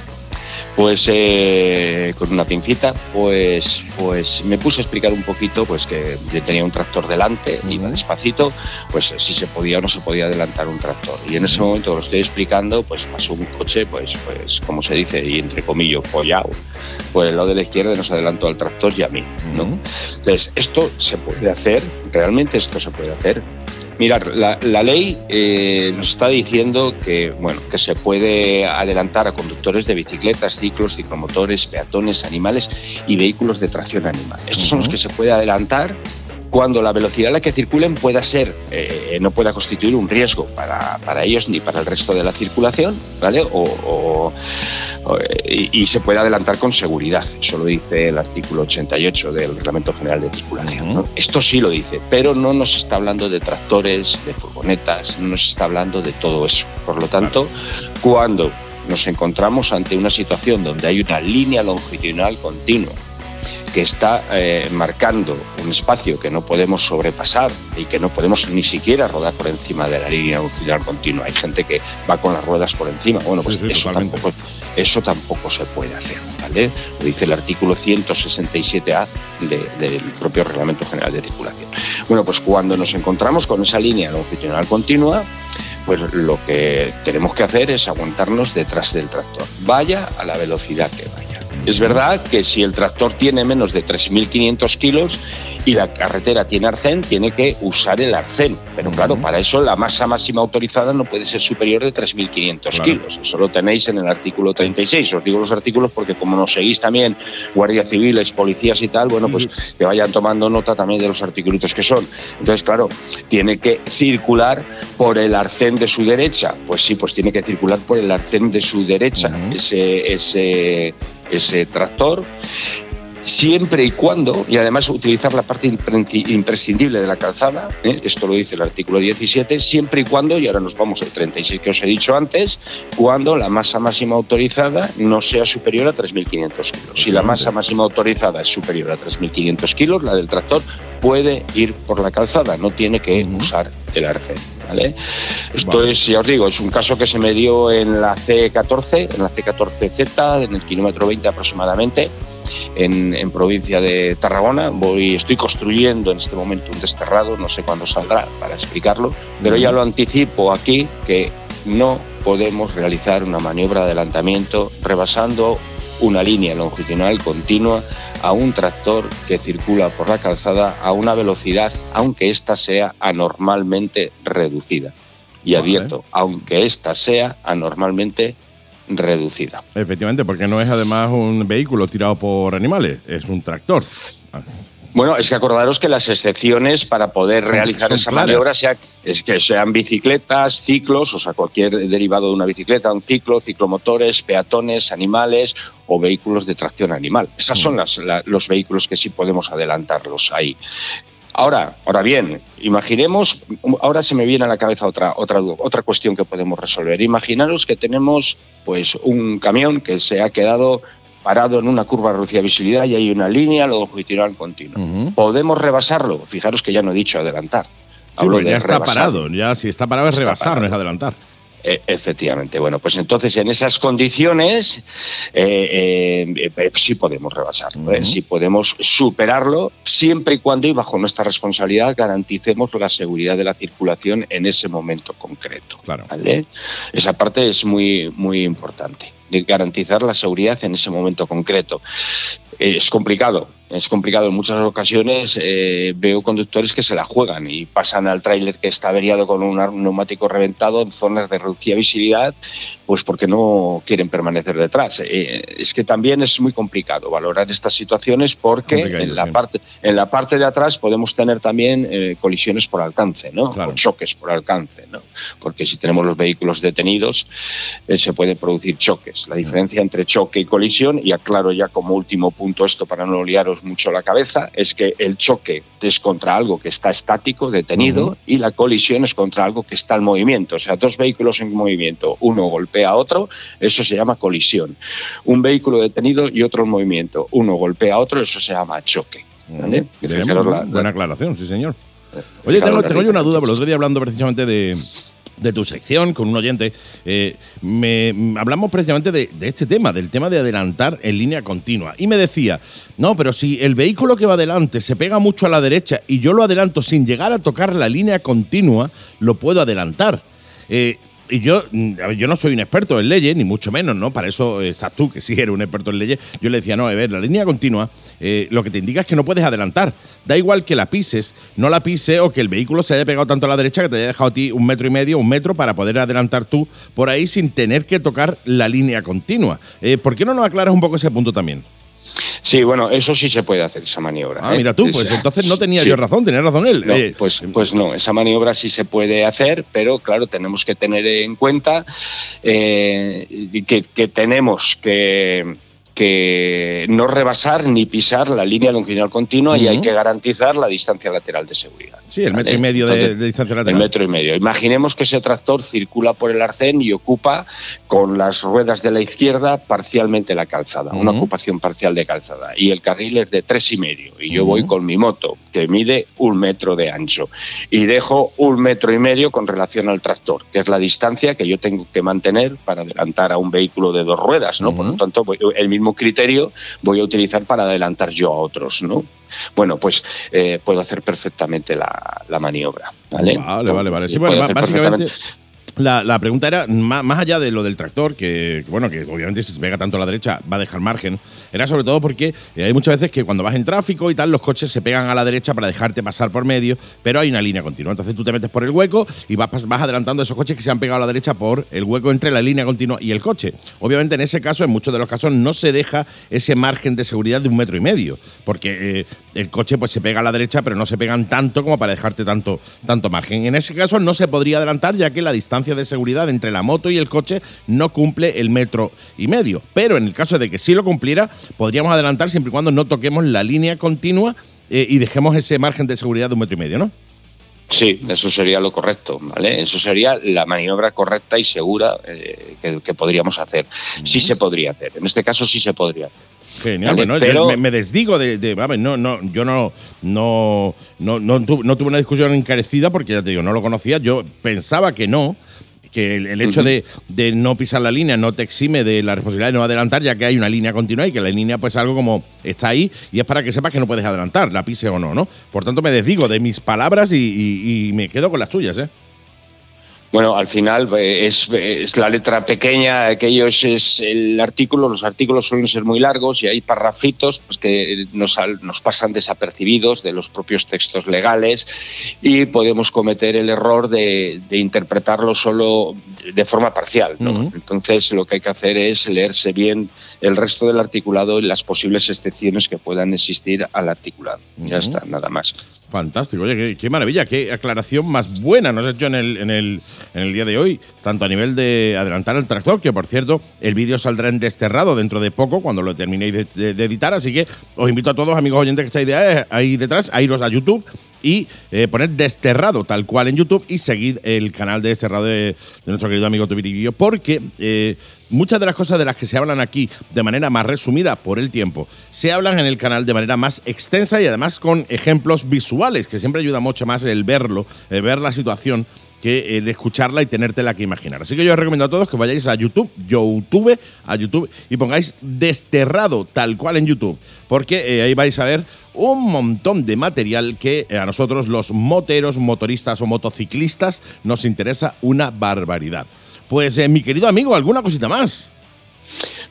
pues eh, con una pincita, pues, pues me puse a explicar un poquito pues que yo tenía un tractor delante, iba despacito, pues si se podía o no se podía adelantar un tractor. Y en ese momento lo estoy explicando, pues pasó un coche, pues, pues como se dice, y entre comillas, follado, por el lado de la izquierda nos adelantó al tractor y a mí. ¿no? Entonces, esto se puede hacer, realmente esto se puede hacer. Mirar, la, la ley eh, nos está diciendo que, bueno, que se puede adelantar a conductores de bicicletas, ciclos, ciclomotores, peatones, animales y vehículos de tracción animal. Estos son los que se puede adelantar cuando la velocidad a la que circulen pueda ser, eh, no pueda constituir un riesgo para, para, ellos ni para el resto de la circulación, ¿vale? O, o, o, y, y, se puede adelantar con seguridad. Eso lo dice el artículo 88 del Reglamento General de Circulación. ¿no? Esto sí lo dice, pero no nos está hablando de tractores, de furgonetas, no nos está hablando de todo eso. Por lo tanto, cuando nos encontramos ante una situación donde hay una línea longitudinal continua que está eh, marcando un espacio que no podemos sobrepasar y que no podemos ni siquiera rodar por encima de la línea longitudinal continua. Hay gente que va con las ruedas por encima. Bueno, pues sí, sí, eso, tampoco, eso, tampoco, se puede hacer. ¿vale? Lo dice el artículo 167A de, del propio Reglamento General de Circulación. Bueno, pues cuando nos encontramos con esa línea longitudinal continua, pues lo que tenemos que hacer es aguantarnos detrás del tractor, vaya a la velocidad que vaya. Es verdad que si el tractor tiene menos de 3.500 kilos y la carretera tiene arcén, tiene que usar el arcén. Pero claro, para eso la masa máxima autorizada no puede ser superior de 3.500 claro. kilos. Eso lo tenéis en el artículo 36. Os digo los artículos porque como nos seguís también guardias civiles, policías y tal, bueno, pues que vayan tomando nota también de los artículos que son. Entonces, claro, tiene que circular por el arcén de su derecha. Pues sí, pues tiene que circular por el arcén de su derecha. Uh -huh. Ese... ese ese tractor siempre y cuando, y además utilizar la parte imprescindible de la calzada, ¿eh? esto lo dice el artículo 17, siempre y cuando, y ahora nos vamos al 36 que os he dicho antes, cuando la masa máxima autorizada no sea superior a 3.500 kilos. Si la masa máxima autorizada es superior a 3.500 kilos, la del tractor puede ir por la calzada, no tiene que usar el arcén. ¿Vale? Esto vale. es, ya os digo, es un caso que se me dio en la C14, en la C14Z, en el kilómetro 20 aproximadamente, en, en, provincia de Tarragona. Voy, estoy construyendo en este momento un desterrado, no sé cuándo saldrá para explicarlo, pero ya lo anticipo aquí que no podemos realizar una maniobra de adelantamiento rebasando una línea longitudinal continua a un tractor que circula por la calzada a una velocidad, aunque ésta sea anormalmente reducida. Y vale. advierto, aunque ésta sea anormalmente reducida. Efectivamente, porque no es además un vehículo tirado por animales, es un tractor. Bueno, es que acordaros que las excepciones para poder son, realizar son esa claras. maniobra sea, es que sean bicicletas, ciclos, o sea, cualquier derivado de una bicicleta, un ciclo, ciclomotores, peatones, animales o vehículos de tracción animal. Esos mm. son las, la, los vehículos que sí podemos adelantarlos ahí. Ahora, ahora bien, imaginemos, ahora se me viene a la cabeza otra, otra, otra cuestión que podemos resolver. Imaginaros que tenemos pues un camión que se ha quedado parado en una curva de reducida visibilidad y hay una línea longitudinal continua. ¿Podemos rebasarlo? Fijaros que ya no he dicho adelantar. Sí, Hablo porque de ya está rebasar. parado. Ya si está parado es Está rebasar, parado. no es adelantar. Eh, efectivamente. Bueno, pues entonces en esas condiciones eh, eh, eh, sí podemos rebasarlo, ¿eh? sí podemos superarlo, siempre y cuando y bajo nuestra responsabilidad garanticemos la seguridad de la circulación en ese momento concreto. Claro. ¿vale? Esa parte es muy, muy importante, de garantizar la seguridad en ese momento concreto. Es complicado, es complicado. En muchas ocasiones eh, veo conductores que se la juegan y pasan al tráiler que está averiado con un neumático reventado en zonas de reducida visibilidad, pues porque no quieren permanecer detrás. Eh, es que también es muy complicado valorar estas situaciones porque en la, parte, en la parte de atrás podemos tener también eh, colisiones por alcance, ¿no? O choques por alcance, ¿no? Porque si tenemos los vehículos detenidos, eh, se pueden producir choques. La diferencia entre choque y colisión, y aclaro ya como último punto esto para no liaros mucho la cabeza, es que el choque es contra algo que está estático, detenido, y la colisión es contra algo que está en movimiento. O sea, dos vehículos en movimiento, uno golpea a otro, eso se llama colisión. Un vehículo detenido y otro en movimiento, uno golpea a otro, eso se llama choque. buena la- aclaración, sí, señor. Oye, fijaros tengo, yo una duda, porque el otro día hablando precisamente de, de tu sección con un oyente, eh, me, hablamos precisamente de, este tema, del tema de adelantar en línea continua. Y me decía, no, pero si el vehículo que va adelante se pega mucho a la derecha y yo lo adelanto sin llegar a tocar la línea continua, lo puedo adelantar. Eh, y yo, mm, yo no soy un experto en leyes, ni mucho menos, ¿no? Para eso estás tú, que sí eres un experto en leyes. Yo le decía, no, a ver, la línea continua, eh, lo que te indica es que no puedes adelantar. Da igual que la pises, no la pises o que el vehículo se haya pegado tanto a la derecha que te haya dejado a ti un metro y medio, un metro para poder adelantar tú por ahí sin tener que tocar la línea continua. Eh, ¿Por qué no nos aclaras un poco ese punto también? Sí, bueno, eso sí se puede hacer, esa maniobra. Ah, ¿eh? mira tú, Es- pues entonces no tenía sí. yo razón, tenía razón él. No, Eh, pues, pues no, esa maniobra sí se puede hacer, pero claro, tenemos que tener en cuenta eh, que, que tenemos que, que no rebasar ni pisar la línea longitudinal continua y hay que garantizar la distancia lateral de seguridad. sí, el metro ¿vale? y medio de, Entonces, de distancia el lateral. metro y medio. Imaginemos que ese tractor circula por el arcén y ocupa con las ruedas de la izquierda parcialmente la calzada, una ocupación parcial de calzada. Y el carril es de tres y medio. Y yo voy con mi moto, que mide un metro de ancho. Y dejo un metro y medio con relación al tractor, que es la distancia que yo tengo que mantener para adelantar a un vehículo de dos ruedas, ¿no? Por lo tanto, el mismo criterio voy a utilizar para adelantar yo a otros, ¿no? Bueno, pues eh, puedo hacer perfectamente la, la maniobra. Vale, Vale, vale, vale. Sí, bueno, básicamente la, pregunta era, má- más allá de lo del tractor, que, bueno, que obviamente si se pega tanto a la derecha va a dejar margen, era sobre todo porque eh, hay muchas veces que cuando vas en tráfico y tal, los coches se pegan a la derecha para dejarte pasar por medio, pero hay una línea continua. Entonces tú te metes por el hueco y vas, vas adelantando esos coches que se han pegado a la derecha por el hueco entre la línea continua y el coche. Obviamente en ese caso, en muchos de los casos, no se deja ese margen de seguridad de un metro y medio, porque eh, el coche pues se pega a la derecha, pero no se pegan tanto como para dejarte tanto, tanto margen. En ese caso no se podría adelantar, ya que la distancia de seguridad entre la moto y el coche no cumple el metro y medio. Pero en el caso de que sí lo cumpliera, podríamos adelantar siempre y cuando no toquemos la línea continua eh, y dejemos ese margen de seguridad de un metro y medio, ¿no? Sí, eso sería lo correcto, ¿vale? Eso sería la maniobra correcta y segura eh, que, que podríamos hacer. Sí se podría hacer. En este caso sí se podría hacer. Genial, Vale, bueno, yo me, me desdigo de, de- vamos, no, no, yo no, no, no, no, tu- no tuve una discusión encarecida porque ya te digo, no lo conocía, yo pensaba que no, que el, el hecho de, de no pisar la línea no te exime de la responsabilidad de no adelantar, ya que hay una línea continua y que la línea pues algo como está ahí y es para que sepas que no puedes adelantar, la pise o no, ¿no? Por tanto me desdigo de mis palabras y, y- y me quedo con las tuyas, ¿eh? Bueno, al final eh, es, es la letra pequeña, aquello es, el artículo, los artículos suelen ser muy largos y hay parrafitos pues, que nos, nos pasan desapercibidos de los propios textos legales y podemos cometer el error de, de interpretarlo solo de forma parcial. Entonces lo que hay que hacer es leerse bien el resto del articulado y las posibles excepciones que puedan existir al articulado. Ya está, nada más. Fantástico, oye, qué, maravilla, qué aclaración más buena nos has hecho en el, en, el, en el día de hoy, tanto a nivel de adelantar el tractor, que por cierto, el vídeo saldrá en desterrado dentro de poco, cuando lo terminéis de, de- editar, así que os invito a todos, amigos oyentes que estáis de ahí, ahí detrás, a iros a YouTube y eh, poner desterrado tal cual en YouTube y seguid el canal de desterrado de, nuestro querido amigo Tubiribillo, porque eh, muchas de las cosas de las que se hablan aquí de manera más resumida por el tiempo, se hablan en el canal de manera más extensa y además con ejemplos visuales, que siempre ayuda mucho más el verlo, el ver la situación que el escucharla y tenértela que imaginar. Así que yo os recomiendo a todos que vayáis a YouTube, YouTube, a YouTube y pongáis desterrado tal cual en YouTube, porque eh, ahí vais a ver un montón de material que a nosotros los moteros, motoristas o motociclistas nos interesa una barbaridad. Pues eh, mi querido amigo, ¿alguna cosita más?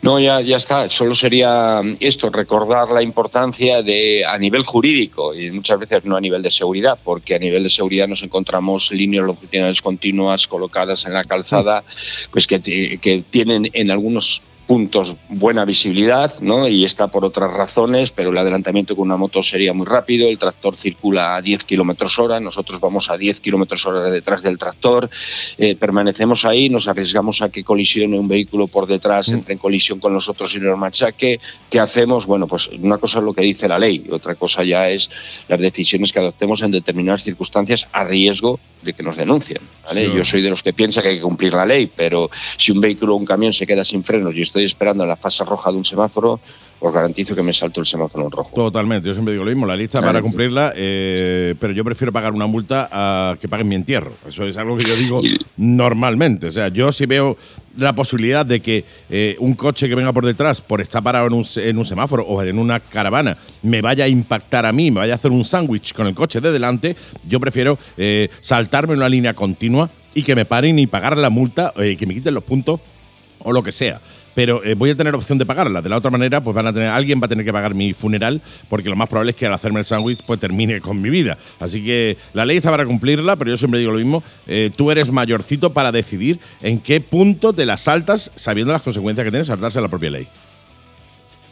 No, ya, ya está. Solo sería esto, recordar la importancia de a nivel jurídico y muchas veces no a nivel de seguridad, porque a nivel de seguridad nos encontramos líneas longitudinales continuas colocadas en la calzada, pues que, que tienen en algunos puntos buena visibilidad, ¿no? Y está por otras razones, pero el adelantamiento con una moto sería muy rápido, el tractor circula a 10 kilómetros hora, nosotros vamos a 10 kilómetros hora detrás del tractor, eh, permanecemos ahí, nos arriesgamos a que colisione un vehículo por detrás, entre en colisión con nosotros y nos machaque. ¿Qué hacemos? Bueno, pues una cosa es lo que dice la ley, otra cosa ya es las decisiones que adoptemos en determinadas circunstancias a riesgo de que nos denuncien. ¿vale? Yo soy de los que piensa que hay que cumplir la ley, pero si un vehículo o un camión se queda sin frenos y estoy esperando en la fase roja de un semáforo, os garantizo que me salto el semáforo en rojo. Totalmente, yo siempre digo lo mismo, la lista para cumplirla, eh, pero yo prefiero pagar una multa a que paguen mi entierro. Eso es algo que yo digo normalmente. O sea, yo si veo la posibilidad de que eh, un coche que venga por detrás, por estar parado en un, en un, semáforo o en una caravana, me vaya a impactar a mí, me vaya a hacer un sándwich con el coche de delante, yo prefiero eh, saltarme en una línea continua y que me paren y pagar la multa, eh, que me quiten los puntos o lo que sea pero eh, voy a tener opción de pagarla. De la otra manera, pues van a tener, alguien va a tener que pagar mi funeral, porque lo más probable es que al hacerme el sándwich, pues termine con mi vida. Así que la ley está para cumplirla, pero yo siempre digo lo mismo. eh, tú eres mayorcito para decidir en qué punto te la saltas, sabiendo las consecuencias que tiene saltarse la propia ley.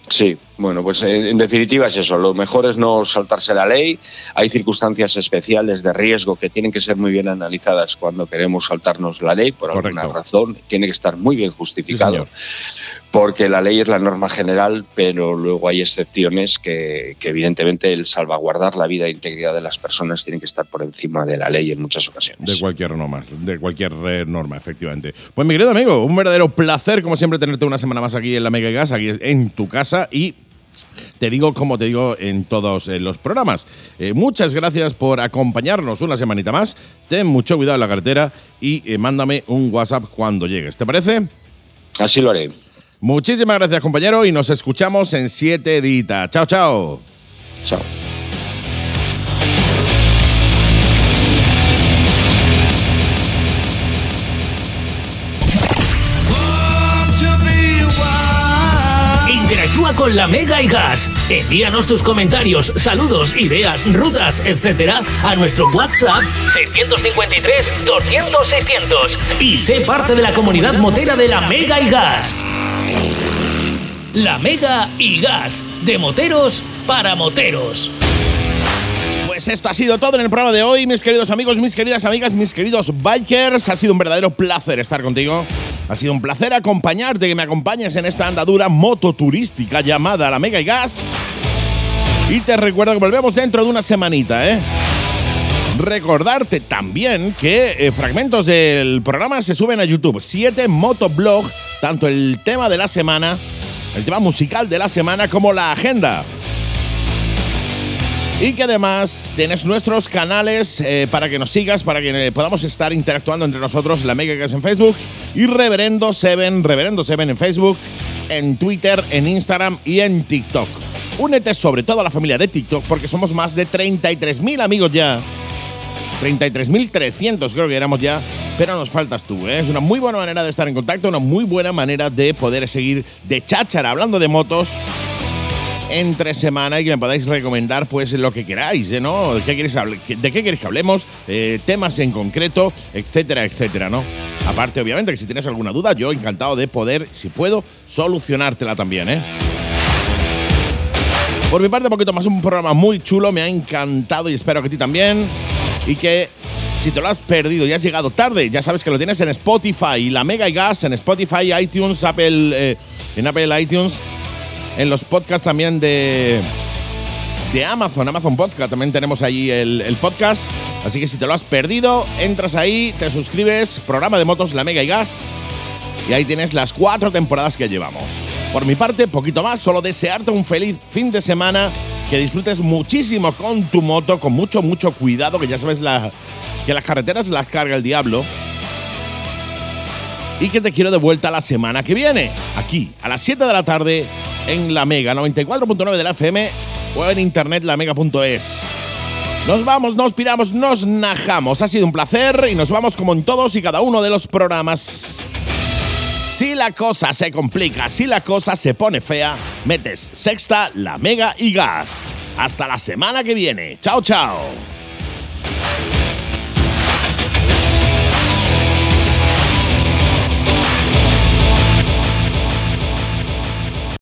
Sí, bueno, pues en, en definitiva es eso. Lo mejor es no saltarse la ley. Hay circunstancias especiales de riesgo que tienen que ser muy bien analizadas cuando queremos saltarnos la ley por alguna razón. Tiene que estar muy bien justificado. porque la ley es la norma general, pero luego hay excepciones que, que evidentemente el salvaguardar la vida e integridad de las personas tiene que estar por encima de la ley en muchas ocasiones. De cualquier norma, de cualquier eh, norma, efectivamente. Pues mi querido amigo, un verdadero placer, como siempre, tenerte una semana más aquí en la Mega Gas, aquí en tu casa y te digo como te digo en todos eh, los programas. Eh, muchas gracias por acompañarnos una semanita más. Ten mucho cuidado en la carretera y eh, mándame un WhatsApp cuando llegues. ¿Te parece? Así lo haré. Muchísimas gracias, compañero, y nos escuchamos en siete ditas. Chao, chao. Chao. Con la Mega y Gas. Envíanos tus comentarios, saludos, ideas, rutas, etcétera a nuestro WhatsApp 653 200 600 y sé parte de la comunidad motera de la Mega y Gas. La Mega y Gas, de moteros para moteros. Pues esto ha sido todo en el programa de hoy, mis queridos amigos, mis queridas amigas, mis queridos bikers. Ha sido un verdadero placer estar contigo. Ha sido un placer acompañarte, que me acompañes en esta andadura mototurística llamada La Mega y Gas. Y te recuerdo que volvemos dentro de una semanita, ¿eh? Recordarte también que eh, fragmentos del programa se suben a YouTube. Siete motoblog, tanto el tema de la semana, el tema musical de la semana, como la agenda. Y que además tienes nuestros canales eh, para que nos sigas, para que eh, podamos estar interactuando entre nosotros, la Mega Gas en Facebook y Reverendo Seven, Reverendo Seven en Facebook, en Twitter, en Instagram y en TikTok. Únete sobre todo a la familia de TikTok porque somos más de 33.000 amigos ya. 33.300 creo que éramos ya, pero nos faltas tú. ¿eh? Es una muy buena manera de estar en contacto, una muy buena manera de poder seguir de cháchara hablando de motos entre semana y que me podáis recomendar pues lo que queráis, ¿eh? ¿no? ¿De qué queréis, de qué que hablemos? Eh, temas en concreto, etcétera, etcétera, ¿no? Aparte, obviamente, que si tienes alguna duda, yo encantado de poder, si puedo, solucionártela también, ¿eh? Por mi parte, poquito más, un programa muy chulo, me ha encantado y espero que a ti también. Y que si te lo has perdido y has llegado tarde, ya sabes que lo tienes en Spotify, la Mega y Gas, en Spotify, iTunes, Apple, eh, en Apple iTunes en los podcasts también de, de Amazon, Amazon Podcast. También tenemos el, el, podcast. Así que si te lo has perdido, entras ahí, te suscribes, programa de motos La Mega y Gas. Y ahí tienes las cuatro temporadas que llevamos. Por mi parte, poquito más, solo desearte un feliz fin de semana, que disfrutes muchísimo con tu moto, con mucho, mucho cuidado, que ya sabes la, que las carreteras las carga el diablo. Y que te quiero de vuelta la semana que viene, aquí, a las 7 de la tarde, en la Mega 94.9 de la FM o en internet lamega.es. Nos vamos, nos piramos, nos najamos. Ha sido un placer y nos vamos como en todos y cada uno de los programas. Si la cosa se complica, si la cosa se pone fea, metes sexta, la mega y gas. Hasta la semana que viene. Chao, chao.